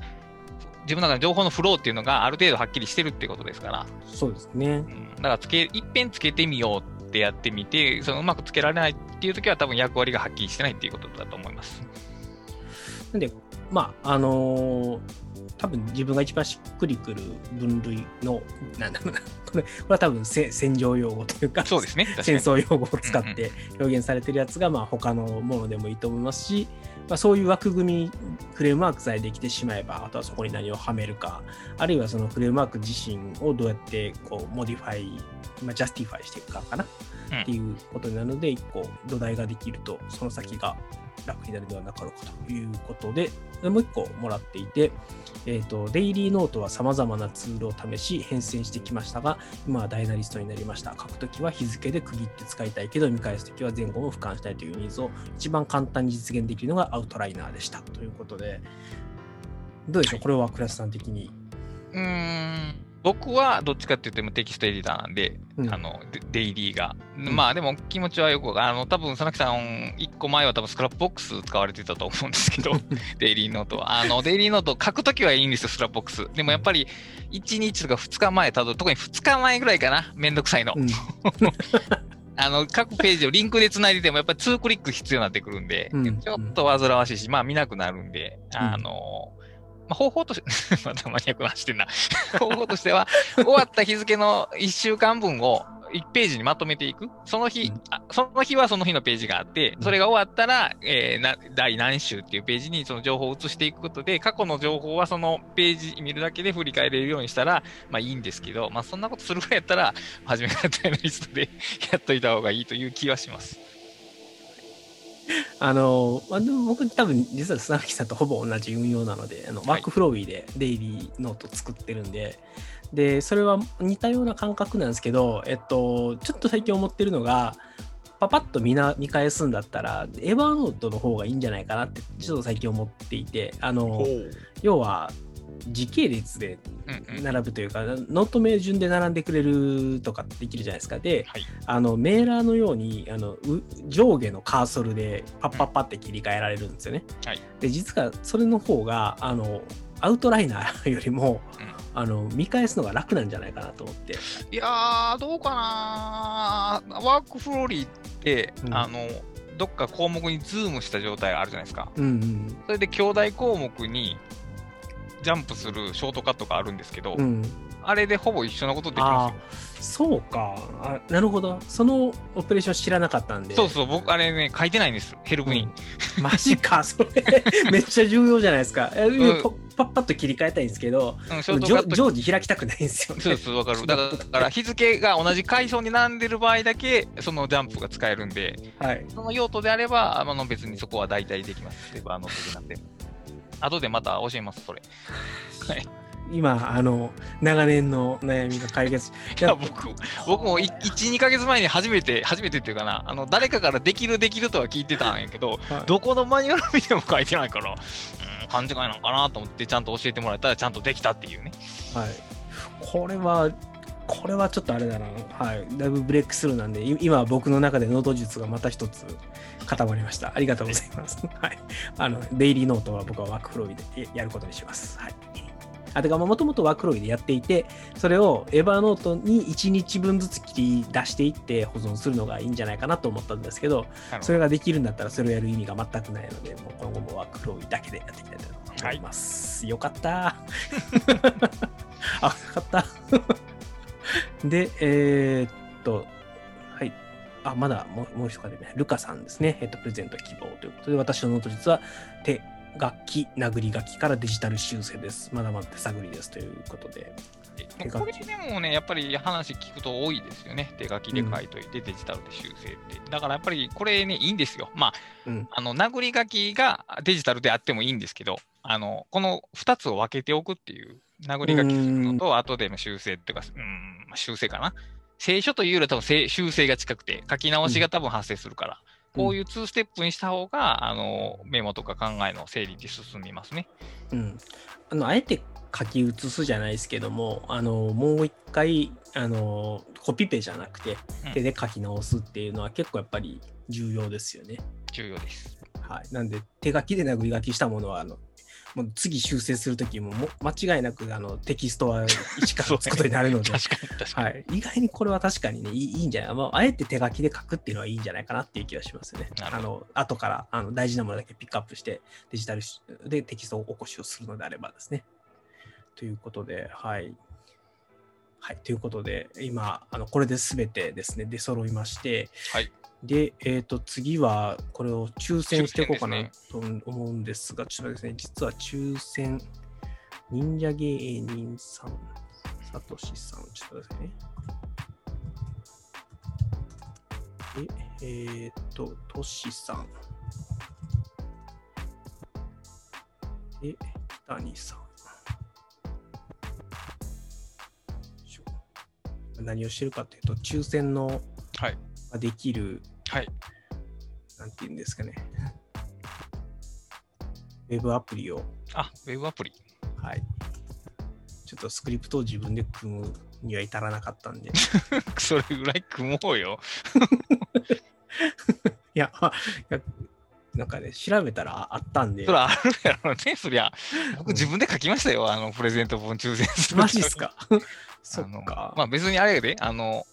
自分の中で情報のフローっていうのがある程度はっきりしてるってことですから、そうですねう。ん、だからつけ、いっぺんつけてみようってやってみて、そのうまくつけられないっていうときは、多分役割がはっきりしてないっていうことだと思います。なんで、まあ、あのー多分自分が一番しっくりくる分類の、なんだろうな、これこれは多分せ戦場用語というか、そうですね。戦に。争用語を使って表現されてるやつが、まあ、他のものでもいいと思いますし、まあ、そういう枠組み、フレームワークさえできてしまえば、あとはそこに何をはめるか、あるいはそのフレームワーク自身をどうやってこうモディファイ、まあ、 justify していくかかな、うん。っていうことになるので、一個土台ができると、その先が楽になるではなかろうかということで、もう一個もらっていて、えっ、と、デイリーノートは様々なツールを試し、変遷してきましたが、今は Dynalist になりました。書くときは日付で区切って使いたいけど、見返すときは前後も俯瞰したいというニーズを一番簡単に実現できるのがアウトライナーでした。ということで、どうでしょう？これは倉田さん的に。うーん。僕はどっちかって言ってもテキストエディターなんで、うん。あのデデイリーが。ん。まあでも気持ちはよくあの多分佐々木さん、1個前は多分 Scrapbox 使われてたと思うんですけど、デイリーノートは。あのデイリーノート書くときはいいんですよ、スクラップボックス。でもやっぱり1日とか2日前、たぶん特に2日前ぐらいかな、めんどくさいの。うん。あの各ページをリンクで繋いでても、やっぱり2クリック必要になってくるんで、うん。ちょっと煩わしいし、まあ見なくなるんで、あの、まあ、方法として、またマニアックな話してんな。方法としては、終わった日付の1週間分を1ページにまとめていく。その日、うんあその日はその日のページがあって、うんそれが終わったら、えーな第何週っていうページにその情報を移していくことで、過去の情報はそのページ見るだけで振り返れるようにしたら、まあいいんですけど、まあそんなことするぐらいやったら、初めからタイムリストで やっといた方がいいという気はします。あの、まあ、でも僕多分実は佐々木さんとほぼ同じ運用なので、あのはい。 WorkFlowy でデイリーノート作ってるんで、で、それは似たような感覚なんですけど、えっと、ちょっと最近思ってるのが、パパッと見な見返すんだったら、 Evernote の方がいいんじゃないかなって、ちょっと最近思っていて、あの、要は、時系列でうんうん。並ぶというか、ノート名順で並んでくれるとかできるじゃないですか。で、はい。あのメーラーのようにあのう上下のカーソルでパッパッパって切り替えられるんですよね。はいで実はそれの方があのアウトライナーよりも、うんあの見返すのが楽なんじゃないかなと思って。いやー、どうかな WorkFlowy って、うんあの、どっか項目にズームした状態あるじゃないですか。うんうんそれで兄弟項目にジャンプするショートカットがあるんですけど、うん、あれでほぼ一緒なことできあまあそうかあなるほどそのオペレーション知らなかったんで。そうそう、僕あれね、書いてないんです、ヘルプに。マジか それめっちゃ重要じゃないですか。えんパパッパッと切り替えたいんですけど、うん、常時開きたくないんですよね。そうそう、わかる。だから日付が同じ階層に並んでる場合だけ、そのジャンプが使えるんで、はい。その用途であれば、あの別にそこは代替できます。レバーの時なんで。後でまた教えます、それ。はい。今、あの、長年の悩みが解決。いや、僕、僕も1、2ヶ月前に初めて、初めてっていうかな、あの、誰かからできるできるとは聞いてたんやけど、はいどこのマニュアル見ても書いてないから、うん、勘違いなのかなと思って、ちゃんと教えてもらえたら、ちゃんとできたっていうね。はい。これは、これはちょっとあれだな。はい。だいぶブレイクスルーなんで、い今僕の中でノート術がまた一つ固まりました。ありがとうございます。はい。あの、デイリーノートは僕はワークフローでやることにします。はい。あ、てか、もともとワークフローでやっていて、それをエヴァーノートに1日分ずつ切り出していって保存するのがいいんじゃないかなと思ったんですけど、それができるんだったらそれをやる意味が全くないので、もう今後もワークフローだけでやっていきたいと思います。よかった。あ、よかった。で、えーっと、はい。あ、まだもうもう一方でね、ルカさんですね。えっと、プレゼント希望ということで、私のノート実は手書き、殴り書きからデジタル修正です。まだまだ手探りですということで。ど。これでもね、やっぱり話聞くと多いですよね。手書きで書いといて、デジタルで修正って。だからやっぱりこれね、いいんですよ。まあ、うん。あの、殴り書きがデジタルであってもいいんですけど、あの、この2つを分けておくっていう、殴り書きするのと、後での修正っていうか、うん、まあ修正かな。聖書というよりは多分せ修正が近くて、書き直しが多分発生するから、こういう2ステップにした方が、あの、メモとか考えの整理って進みますね。うん。あの、あえて書き写すじゃないですけども、あの、もう一回、あの、コピペじゃなくてうん、手で書き直すっていうのは結構やっぱり重要ですよね。重要です。はい。なんで、手書きで殴り書きしたものは、あの、もう次修正するときもも間違いなくあのテキストは一から打つことになるので。はい、意外にこれは確かにね、いいいいんじゃない、まあ、あえて手書きで書くっていうのはいいんじゃないかなっていう気がしますね。あの後からあの大事なものだけピックアップして、デジタルでテキストを起こしをするのであればですね。ということで、はい。はい、ということで、今、あのこれで全てですね、出揃いまして、はいで、えっ、と、次は、これを抽選していこうかな抽と思うんですが、ちょっとですね、実は抽選、忍者芸人さん、さとしさん、ちょっとですね。で、えっ、と、としさん。で、北谷さん。何をしてるかというと、抽選のはい。ができる、はい。なんていうんですかね。ウェブアプリを、あ、ウェブアプリ。はい。ちょっとスクリプトを自分で組むには至らなかったんで。それぐらい組もうよ。いや、まあいやなんかね、調べたらあったんでそ、れあるやろね、そりゃ。僕自分で書きましたよ、あの、プレゼント本抽選するマジっすか？そっか。まあ別にあれやで、あの、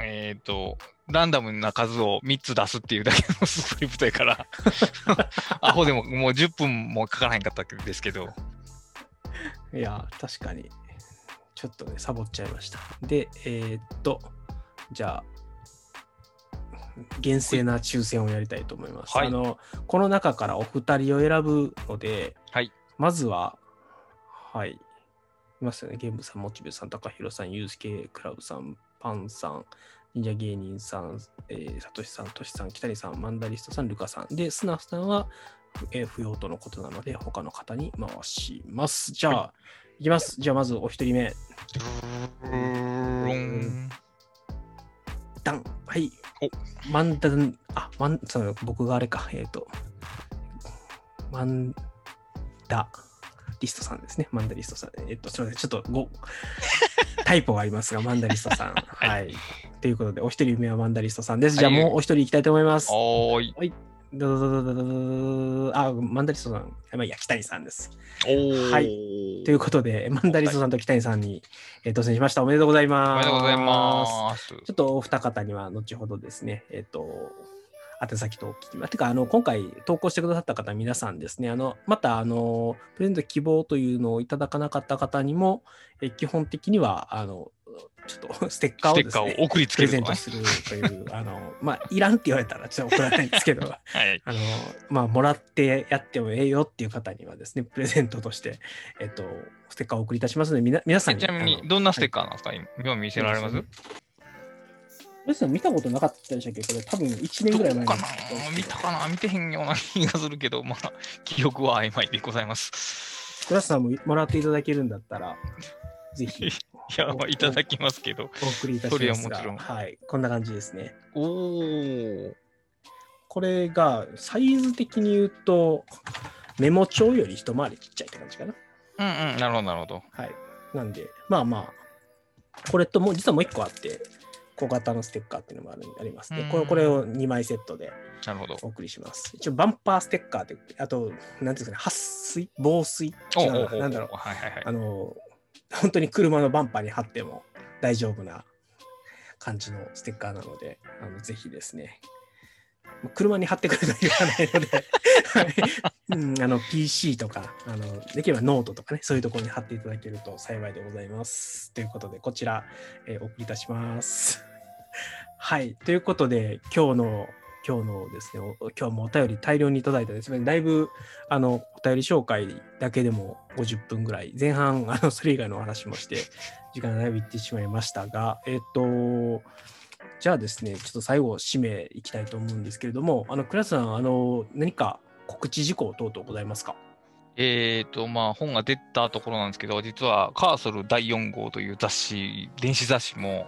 えっ、と、ランダムな数を3つ出すっていうだけのスクリプトやから、アホでももう10分もかからへんかったんですけど、いや、確かに、ちょっとね、サボっちゃいました。で、えーっと、じゃあ、厳正な抽選をやりたいと思います。はいあのこの中からお二人を選ぶので、はいまずは、はい、いますよね。ゲームさん、モチベさん、高弘さん、ユースケクラブさん、パンさん、忍者芸人さん、えー、サトシさん、トシさん、北谷さん、マンダリストさん、ルカさん。で、スナフさんは、えー不要とのことなので、他の方に回します。じゃあ、い、きます。じゃあ、まずお一人目。ダン。はい。マンダン、あ、マン、その僕があれか。えっ、と、マンダリストさんですね。マンダリストさん。えっ、と、すみません。ちょっとご、タイポがありますが、マンダリストさん。はい。ということで、お一人夢はマンダリストさんです。じゃあもうお一人いきたいと思います。はい。はい。どどどどどどあ、マンダリストさん。まあ、いや、北谷さんです。はい。ということで、マンダリストさんと北谷さんに、えー、当選しました。おめでとうございます。おめでとうございます。ちょっとお二方には後ほどですね、えっ、ー、と、宛先とお聞きます。てか、あの、今回投稿してくださった方、皆さんですね、あの、また、あの、プレゼント希望というのをいただかなかった方にも、え基本的には、あの、ちょっと ステッカーをステッカーを送りつプレけるとかね。ゼントするという、あの、まあ、いらんって言われたらちょっと送らないんですけど、はい。あの、まあ、もらってやってもええよっていう方にはですね、プレゼントとして、えっと、ステッカーをお送りいたしますので、みな皆さんに。ちなみに、どんなステッカーなんですか、今今見せられます？皆さん見たことなかったでしたっけ？これ多分1年ぐらい前かな？見たかな？見てへんような気がするけど、まあ、記憶は曖昧でございます。クラスさんももらっていただけるんだったら、ぜひ いや、まあ、いただきますけど。お送りいたしますが、はもちろんはい、こんな感じですね。おー。これがサイズ的に言うと、メモ帳より一回りちっちゃいって感じかな。うんうん、なるほど、なるほど。はい。なんで、まあまあ、これともう実はもう一個あって、小型のステッカーっていうのもあるありますね。うんこれこれを2枚セットでなるほど。お送りします。一応、バンパーステッカーって、あと、なんていうんですかね、撥水防水？なんだろう。はいはいはい。あの、本当に車のバンパーに貼っても大丈夫な感じのステッカーなので、あのぜひですね、車に貼ってくれとは言わないので、うん、あの PC とかあの、できればノートとかね、そういうところに貼っていただけると幸いでございます。ということで、こちら、えーお送りいたします。はい、ということで、今日の今日のですね、今日もお便り大量にいただいたですね、だいぶあのお便り紹介だけでも50分ぐらい、前半、あのそれ以外のお話もして、時間がだいぶいってしまいましたが、えっ、と、じゃあですね、ちょっと最後、締めいきたいと思うんですけれども、あの、倉さん、あの、何か告知事項等々ございますか？えーと、まあ、本が出たところなんですけど、実は、カーソル第4号という雑誌、電子雑誌も、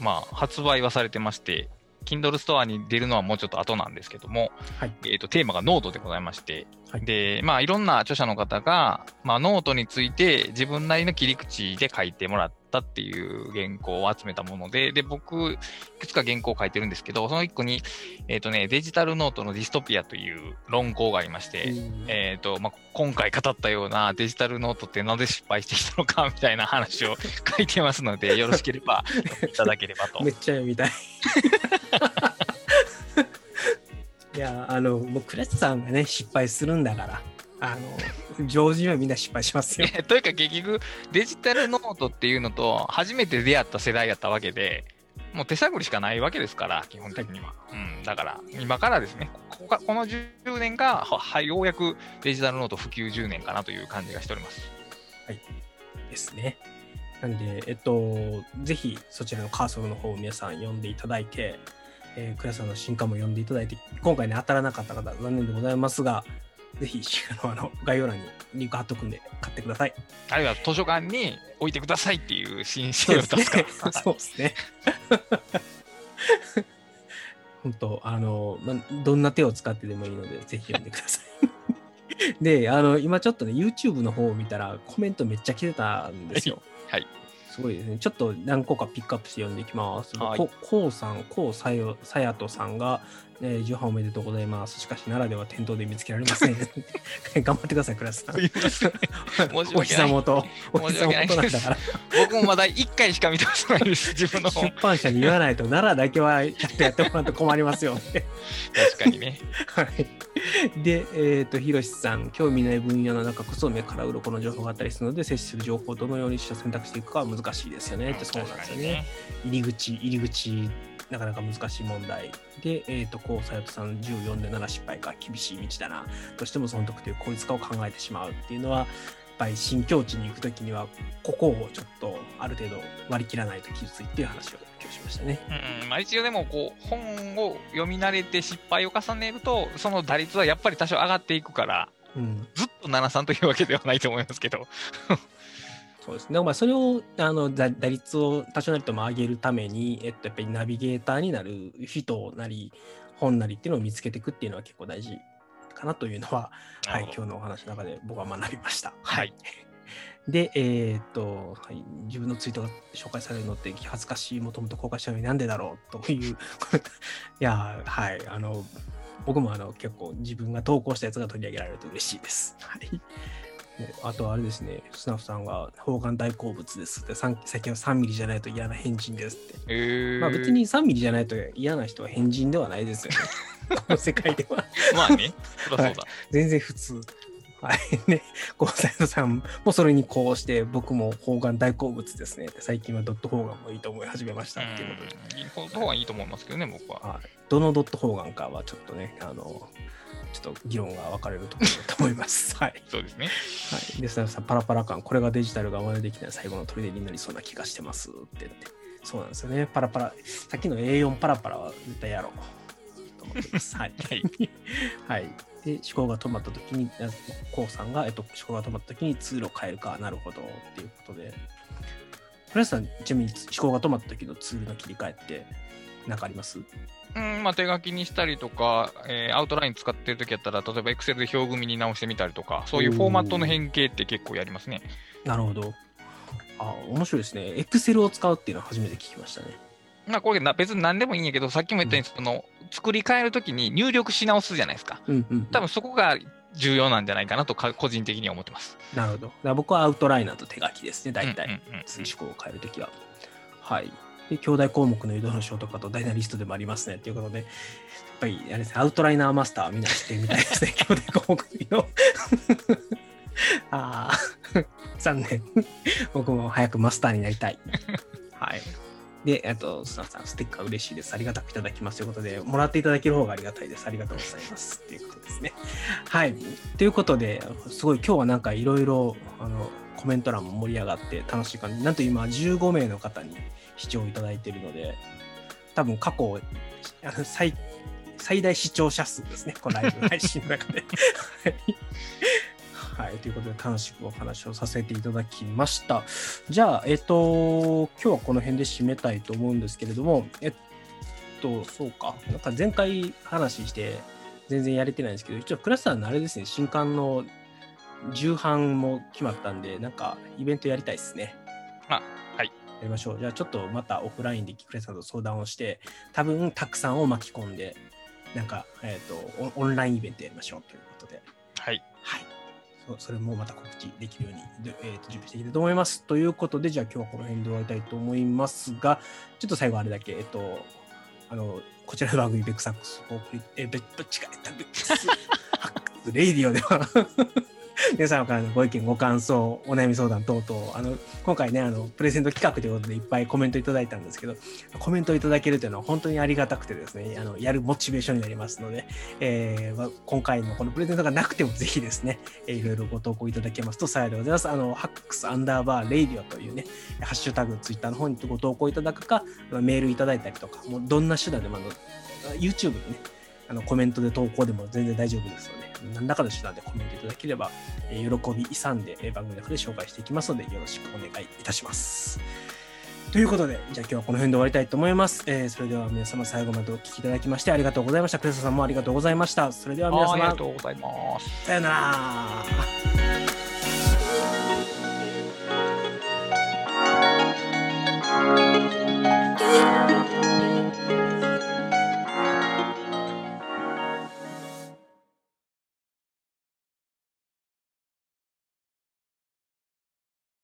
まあ、発売はされてまして、Kindle ストアに出るのはもうちょっと後なんですけども、はい。えーと、テーマがノートでございまして、はいで、まあ、いろんな著者の方が、まあ、ノートについて自分なりの切り口で書いてもらったっていう原稿を集めたもので、で、僕、いくつか原稿を書いてるんですけど、その一個に、えっ、とね、デジタルノートのディストピアという論考がありまして、えっ、と、まあ、今回語ったようなデジタルノートってなぜ失敗してきたのかみたいな話を書いてますので、よろしければいただければとめ。っちゃ読みたい。いや、あの、もう、倉地さんがね、失敗するんだから、あの、常人はみんな失敗しますよ。え というか結局デジタルノートっていうのと初めて出会った世代やったわけでもう手探りしかないわけですから基本的には、うん、だから今からですねここがこの10年がははようやくデジタルノート普及10年かなという感じがしておりますですね。なんで、えっと、ぜひそちらのカーソルの方を皆さん読んでいただいて、えー、倉さんの新刊も読んでいただいて、今回ね、当たらなかった方、残念でございますが、ぜひ、あのあの概要欄にリンク貼っとくんで、買ってください。あるいは図書館に置いてくださいっていう申請を出すから。そうですね。本当、あの、ま、どんな手を使ってでもいいので、ぜひ読んでください。で、あの、今ちょっとね、YouTube の方を見たら、コメントめっちゃ来てたんですよ。はい。すごいですね。ちょっと何個かピックアップして読んでいきます。はいここうさん、こうさよさやとさんが、えー、重版おめでとうございます。しかし、奈良では店頭で見つけられません。頑張ってください、クラスさん。お膝元、お膝元なんだから。僕もまだ1回しか見たことないです、自分の本出。版社に言わないと、奈良だけはちゃんとやってもらうと困りますよね。確かにね。はい。で、えっ、と、ひろしさん、興味ない分野の中こそ目から鱗の情報があったりするので、接する情報をどのようにして選択していくかは難しいですよね。ってそうなんですよね。入り口、入り口、なかなか難しい問題。で、えっ、と、こう、さやとさん、14で7失敗か、厳しい道だな。どうしても損得という効率化を考えてしまうっていうのは、やっぱり新境地に行くときには、ここをちょっとある程度割り切らないと傷ついっていう話を今日しましたね。うんうんまあ、一応でもこう本を読み慣れて失敗を重ねるとその打率はやっぱり多少上がっていくからうん。ずっと73というわけではないと思いますけどそうですね。まあ、それを、あの、打打率を多少なりとも上げるために、えっと、やっぱりナビゲーターになる人なり、本なりっていうのを見つけていくっていうのは結構大事かなというのは、はい、今日のお話の中で僕は学びました。はい。で、えーっと、はい、自分のツイートが紹介されるのって恥ずかしい、もともと公開したのになんでだろうという、いや、はい、あの、僕もあの結構自分が投稿したやつが取り上げられると嬉しいです。はい。であとあれですね、スナフさんが方眼大好物ですって、最近は3ミリじゃないと嫌な変人ですって。えー、まあ別に3ミリじゃないと嫌な人は変人ではないですよね。この世界では。まあねそりゃそうだ、全然普通。はい。ね、こう、斉藤さんもそれにこうして、僕も方眼大好物ですね。最近はドット方眼もいいと思い始めましたっていうことで。うんこの方がいいと思いますけどね僕ははい。どのドット方眼かはちょっとね、あの、ちょっと議論が分かれるところだと思います。はい。そうですねはい。で、さん、パラパラ感、これがデジタルが真似できない最後の砦になりそうな気がしてますって言って。そうなんですよね。パラパラ、さっきの A4 パラパラは絶対やろうと思ってます。はい。はいはい。で、思考が止まった時に、あこうさんが、えっと、思考が止まった時に通路を変えるか、なるほど、っていうことで。村瀬さん、ちなみに思考が止まった時のツールの切り替えって、なんかあります？うんまあ、手書きにしたりとか、えーアウトライン使ってる時やったら、例えば Excel で表組に直してみたりとか、そういうフォーマットの変形って結構やりますね。なるほど。あ、面白いですね。Excel を使うっていうのは初めて聞きましたね。まあ、これな別に何でもいいんやけど、さっきも言ったように、その作り変えるときに入力し直すじゃないですか。うんうん。多分そこが重要なんじゃないかなとか、個人的には思ってます。なるほど。僕はアウトライナーと手書きですね、大体。うんうんうん数思考を変えるときは。はい。で、兄弟項目の移動のショートカット、ダイナリストでもありますね。ということで、やっぱり、あれですね、アウトライナーマスターはみんな知ってるみたいですね、兄弟項目の。ああ、残念。僕も早くマスターになりたい。はい。で、あと、スナさん、ステッカー嬉しいです。ありがたくいただきますということで、もらっていただける方がありがたいです。ありがとうございます。っていうことですね。はい。ということで、すごい今日はなんかいろいろ、あの、コメント欄も盛り上がって楽しい感じ。なんと今15名の方に視聴いただいているので、多分過去、あの最最大視聴者数ですね。このライブ配信の中で。はい。はい。ということで楽しくお話をさせていただきました。じゃあ、えっと、今日はこの辺で締めたいと思うんですけれども、えっと、そうか。なんか前回話して、全然やれてないんですけど、一応クラスターのあれですね、新刊の重版も決まったんで、なんかイベントやりたいですね。あはい。やりましょう。じゃあちょっとまたオフラインでクラスターと相談をして、多分たくさんを巻き込んで、なんか、えっ、とオン、オンラインイベントやりましょうということで。はい。はい。それもまた告知できるように、でえーと準備していきたいと思います。ということで、じゃあ今日はこの辺で終わりたいと思いますが、ちょっと最後あれだけ、えっと、あの、こちらの番組、 Beck's Hacks、お送り、え、ベッ違えた、 Beck's Hacks Radio では、皆様からのご意見、ご感想、お悩み相談等々、あの、今回ね、あの、プレゼント企画ということでいっぱいコメントいただいたんですけど、コメントいただけるというのは本当にありがたくてですね、あの、やるモチベーションになりますので、えー今回のこのプレゼントがなくてもぜひですね、えーいろいろご投稿いただけますと幸いでございます。あの、 hacks アンダーバーレイディオというね、ハッシュタグ、ツイッターの方にご投稿いただくか、メールいただいたりとか、もうどんな手段でもあの、YouTube にね、あのコメントで投稿でも全然大丈夫ですので、何らかの手段でコメントいただければ、え喜び、勇んで、え番組の中で紹介していきますので、よろしくお願いいたします。ということで、じゃあ今日はこの辺で終わりたいと思います。えー、それでは皆様最後までお聴きいただきましてありがとうございました。クレソさんもありがとうございました。それでは皆様。ありがとうございます。さよなら。